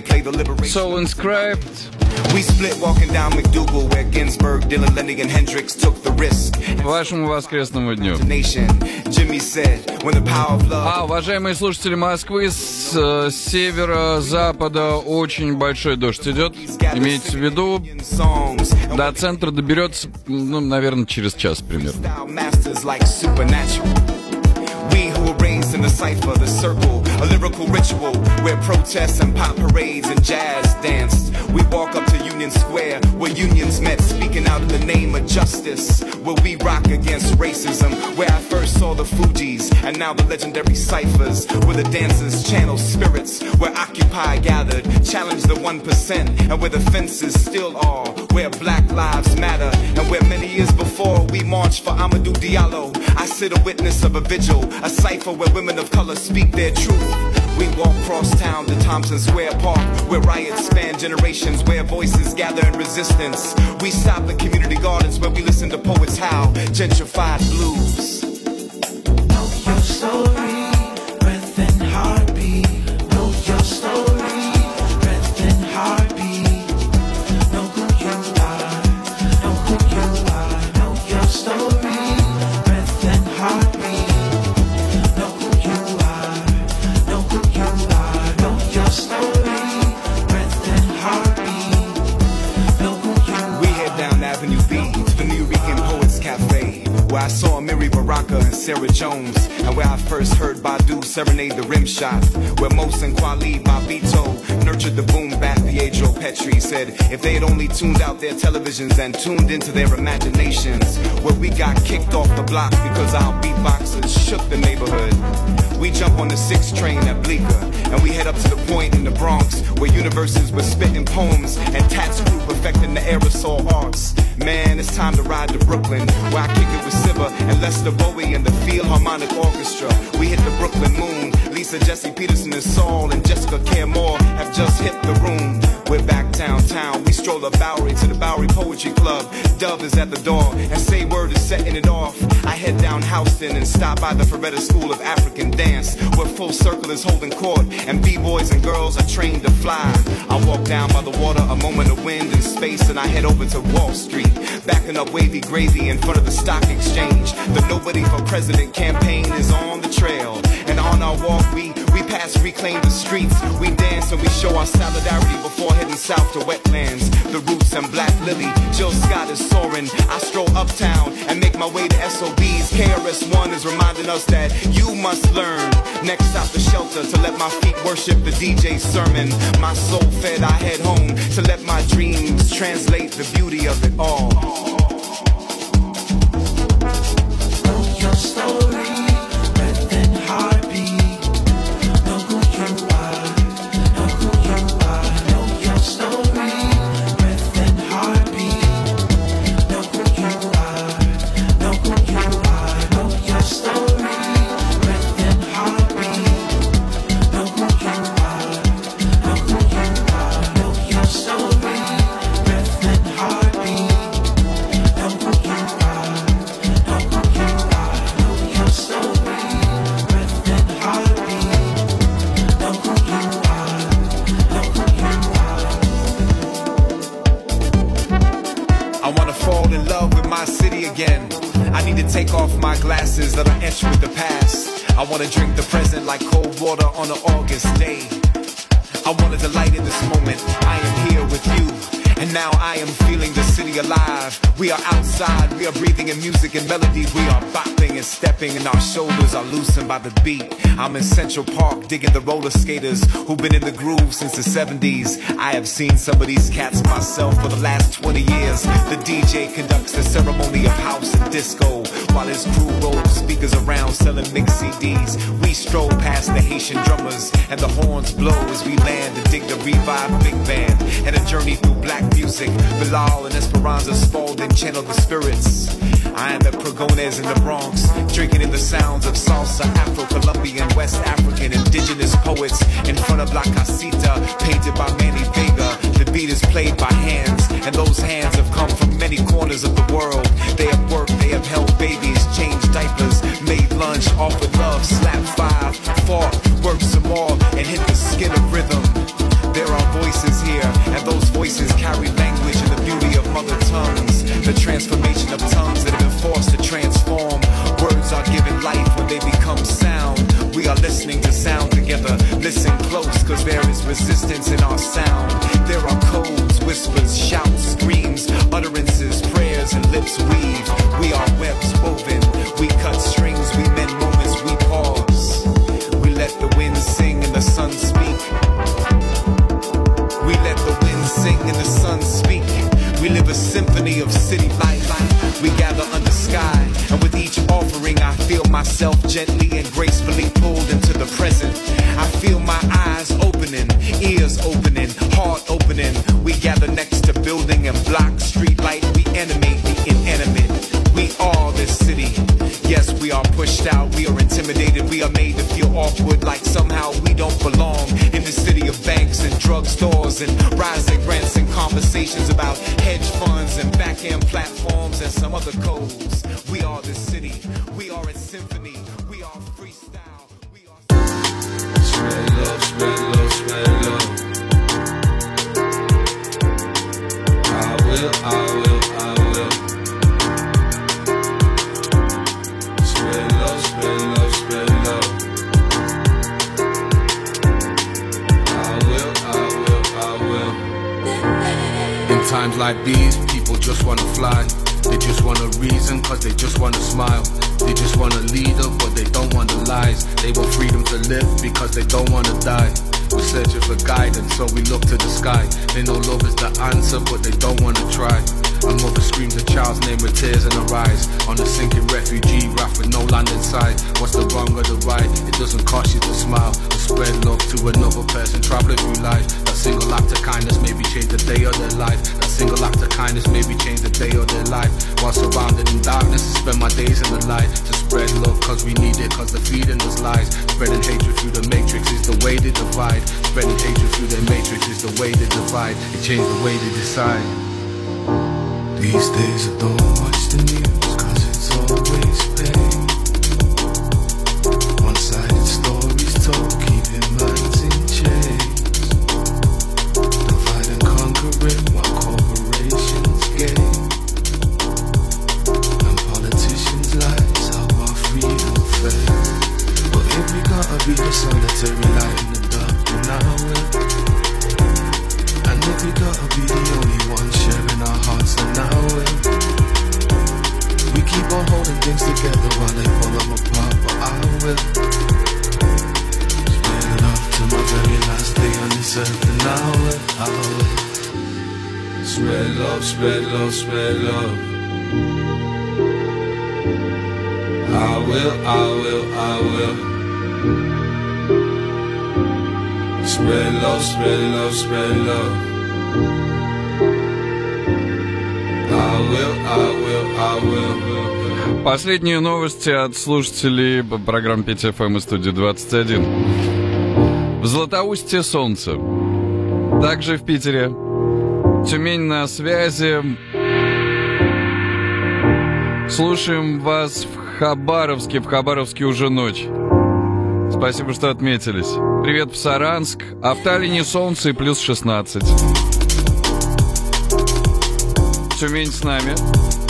Play the liberation. Soul Inscribed. We split walking down McDougal where Ginsberg, Dylan, Lenny, and Hendrix took the risk. Вашему воскресному дню. А, уважаемые слушатели Москвы, с, э, севера-запада очень большой дождь идет. Имейте в виду, до центра доберется, ну, наверное, через час примерно. In the cipher, the circle, a lyrical ritual where protests and pop parades and jazz danced. We walk up to Union Square where unions met, speaking out in the name of justice. Where we rock against racism, where I first saw the Fugees and now the legendary ciphers. Where the dancers channel spirits, where Occupy gathered, challenged the 1%, and where the fences still are. Where black lives matter, and where many years before we marched for Amadou Diallo. I sit a witness of a vigil, a cipher where women of color speak their truth. We walk cross town to Tompkins Square Park, where riots span generations, where voices gather in resistance. We stop at community gardens where we listen to poets howl, gentrified blues. Know your story, where I saw Amiri Baraka and Sarah Jones, and where I first heard Badu serenade the rim shot, where and Kwali Babito nurtured the boom bap. Pedro Pietri said if they had only tuned out their televisions and tuned into their imaginations, where we got kicked off the block because our beatboxers shook the neighborhood. We jump on the six train at Bleecker, and we head up to the point in the Bronx where universes were spitting poems and TATS CRU perfecting the aerosol arts. Man, it's time to ride to Brooklyn, where I kick it with Sibba and Lester Bowie and the Philharmonic Orchestra. We hit the Brooklyn Moon. Lisa, Jesse Peterson, and Saul and Jessica Care Moore have just hit the room. We're back downtown. We stroll up Bowery to the Bowery Poetry Club. Dove is at the door, and Say Word is setting it off. I head down Houston and stop by the Ferretta School of African Dance, where Full Circle is holding court, and B-boys and girls are trained to fly. I walk down by the water, a moment of wind and space, and I head over to Wall Street, backing up wavy gravy in front of the stock exchange. The Nobody for President campaign is on the trail, and on our walk we we pass reclaim the streets. We dance and we show our solidarity before heading south to wetlands. The roots and Black Lily, Jill Scott is soaring. I stroll uptown and make my way to SOBs. KRS-One is reminding us that you must learn. Next stop the shelter to let my feet worship the DJ's sermon. My soul fed, I head home to let my dreams translate the beauty of it all. Off my glasses that are etched with the past. I wanna drink the present like cold water on an August day. I wanna delight in this moment. I am here with you. And now I am feeling the city alive. We are outside, we are breathing in music and melody. We are bopping and stepping, and our shoulders are loosened by the beat. I'm in Central Park digging the roller skaters who've been in the groove since the 70s. I have seen some of these cats myself for the last 20 years. The DJ conducts the ceremony of house and disco while his crew rolls speakers around selling mixed CDs. We stroll past the Haitian drummers and the horns blow as we land to dig the revived big band and a journey through black music. Bilal and Esperanza Spalding channel the spirits. I am at Pregones in the Bronx, drinking in the sounds of salsa, Afro Colombian, West African, indigenous poets in front of La Casita, painted by Manny Vega. The beat is played by hands, and those hands have come from many corners of the world. They have worked, they have held babies, changed diapers, made lunch, offered love, slapped five, fought, Resistance in our sound. There are codes, whispers, shouts, screams change the way they decide. These days I don't watch the news. последние новости от слушателей программ 5FM эм и студии 21. В Златоусте солнце. Также в Питере. Тюмень на связи. Слушаем вас в Хабаровске. В Хабаровске уже ночь. Спасибо, что отметились. Привет в Саранск. А в Таллине солнце и плюс 16. Тюмень с нами.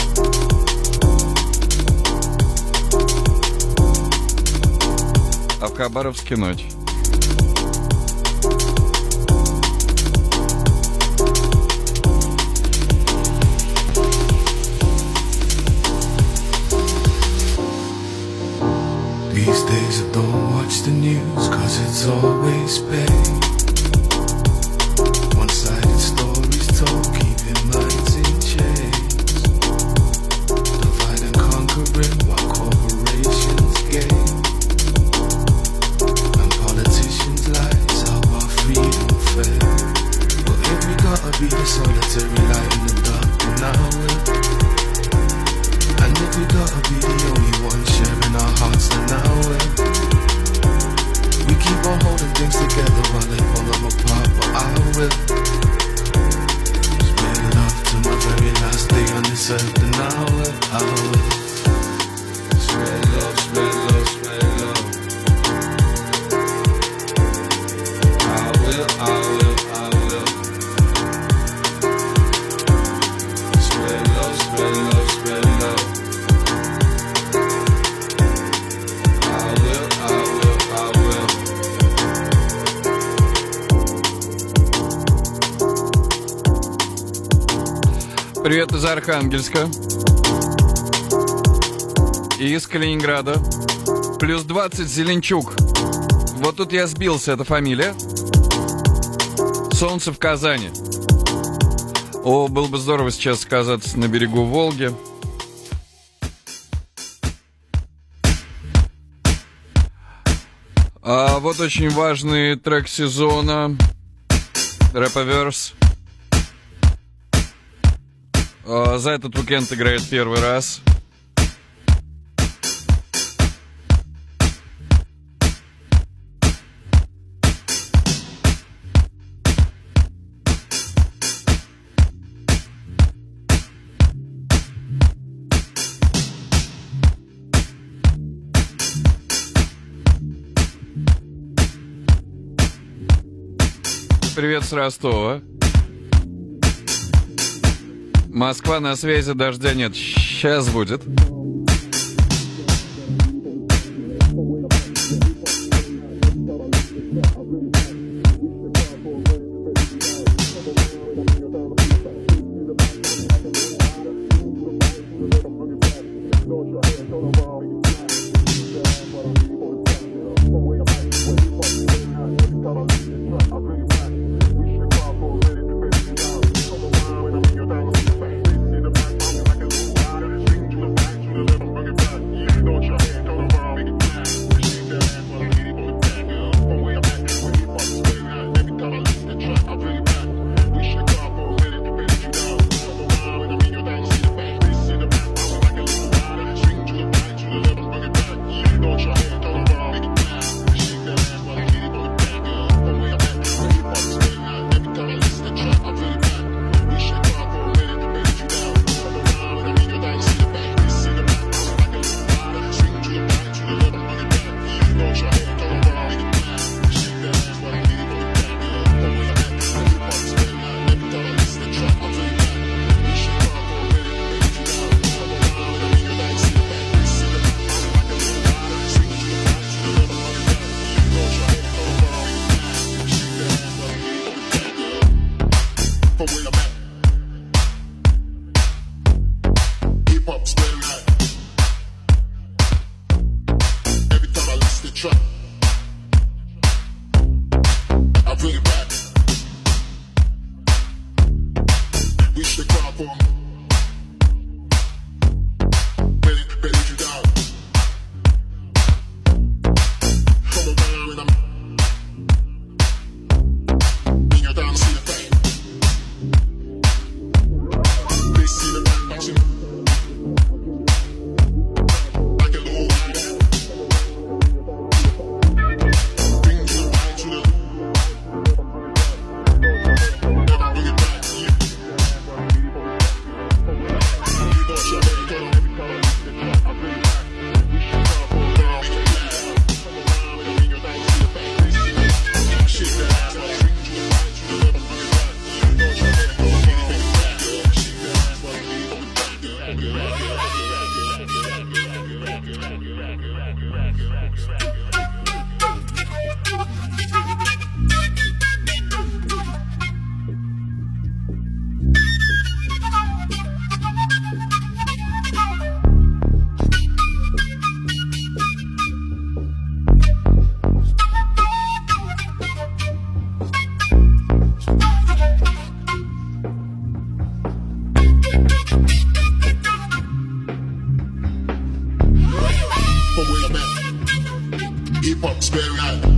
а в Хабаровске ночь. away. But if we gotta be the solitary light in the dark, then I will. And if we gotta be the only one sharing our hearts, then I will. We keep on holding things together while they fall them apart, but I will. Spread love to my very last day on this earth, then I will, I will. Spread Привет из Архангельска. И из Калининграда. Плюс 20 Зеленчук. Вот тут я сбился, это фамилия. Солнце в Казани. О, было бы здорово сейчас оказаться на берегу Волги. А вот очень важный трек сезона. Рэповерс. Э, за этот уикенд играет первый раз. Привет с Ростова. Москва на связи, дождя нет. Сейчас будет. experimento.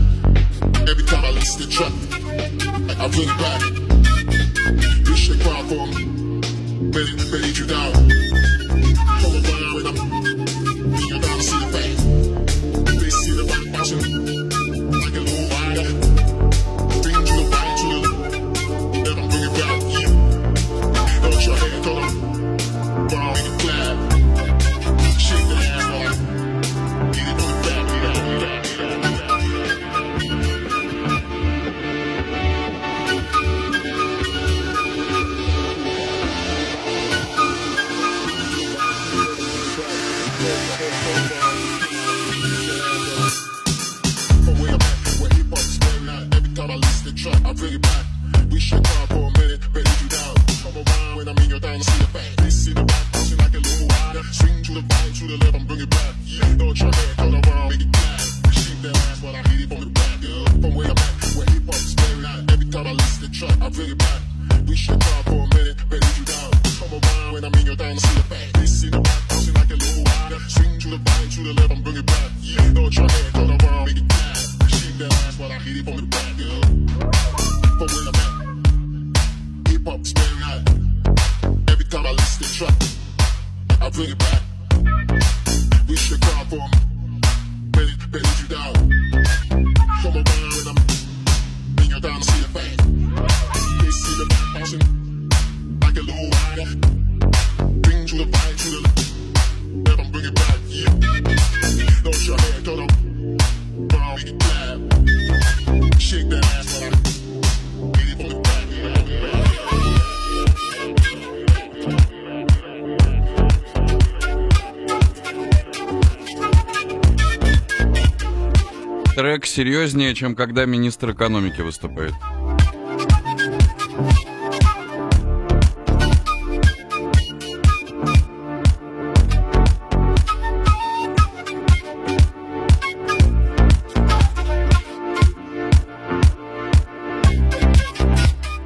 Серьезнее, чем когда министр экономики выступает.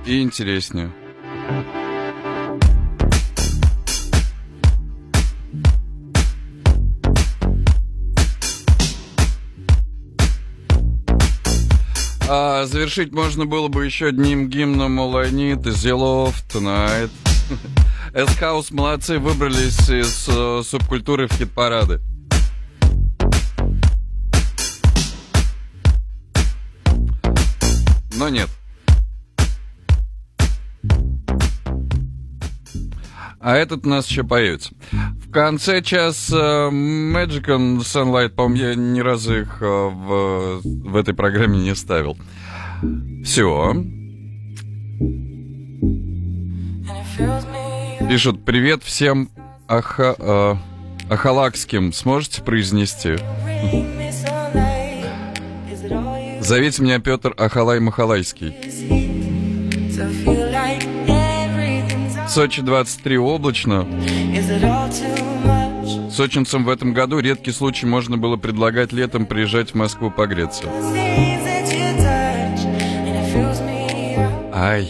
И интереснее. А завершить можно было бы еще одним гимном is Your Love Tonight. S-House молодцы, выбрались из э, субкультуры в хит-парады. Но нет. А этот у нас еще поется. В конце час э, Magic and Sunlight, по-моему, я ни разу их э, в, в этой программе не ставил. Все. Пишут, привет всем аха, э, ахалакским. Сможете произнести? Зовите меня Петр Ахалай Махалайский. Сочи 23 облачно. Сочинцам в этом году редкий случай можно было предлагать летом приезжать в Москву погреться. Ай.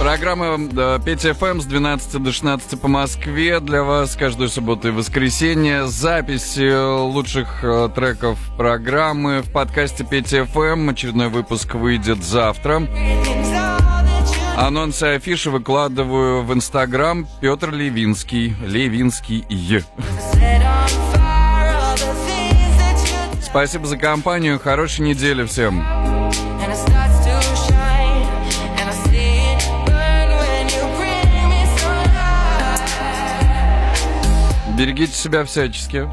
Программа Петя ФМ с 12 до 16 по Москве для вас каждую субботу и воскресенье. Записи лучших э, треков программы в подкасте Петя ФМ. Очередной выпуск выйдет завтра. Анонсы и афиши выкладываю в Инстаграм Петр Левинский. Левинский Е. Спасибо за компанию. Хорошей недели всем. Берегите себя всячески.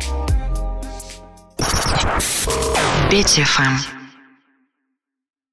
Петя ФМ.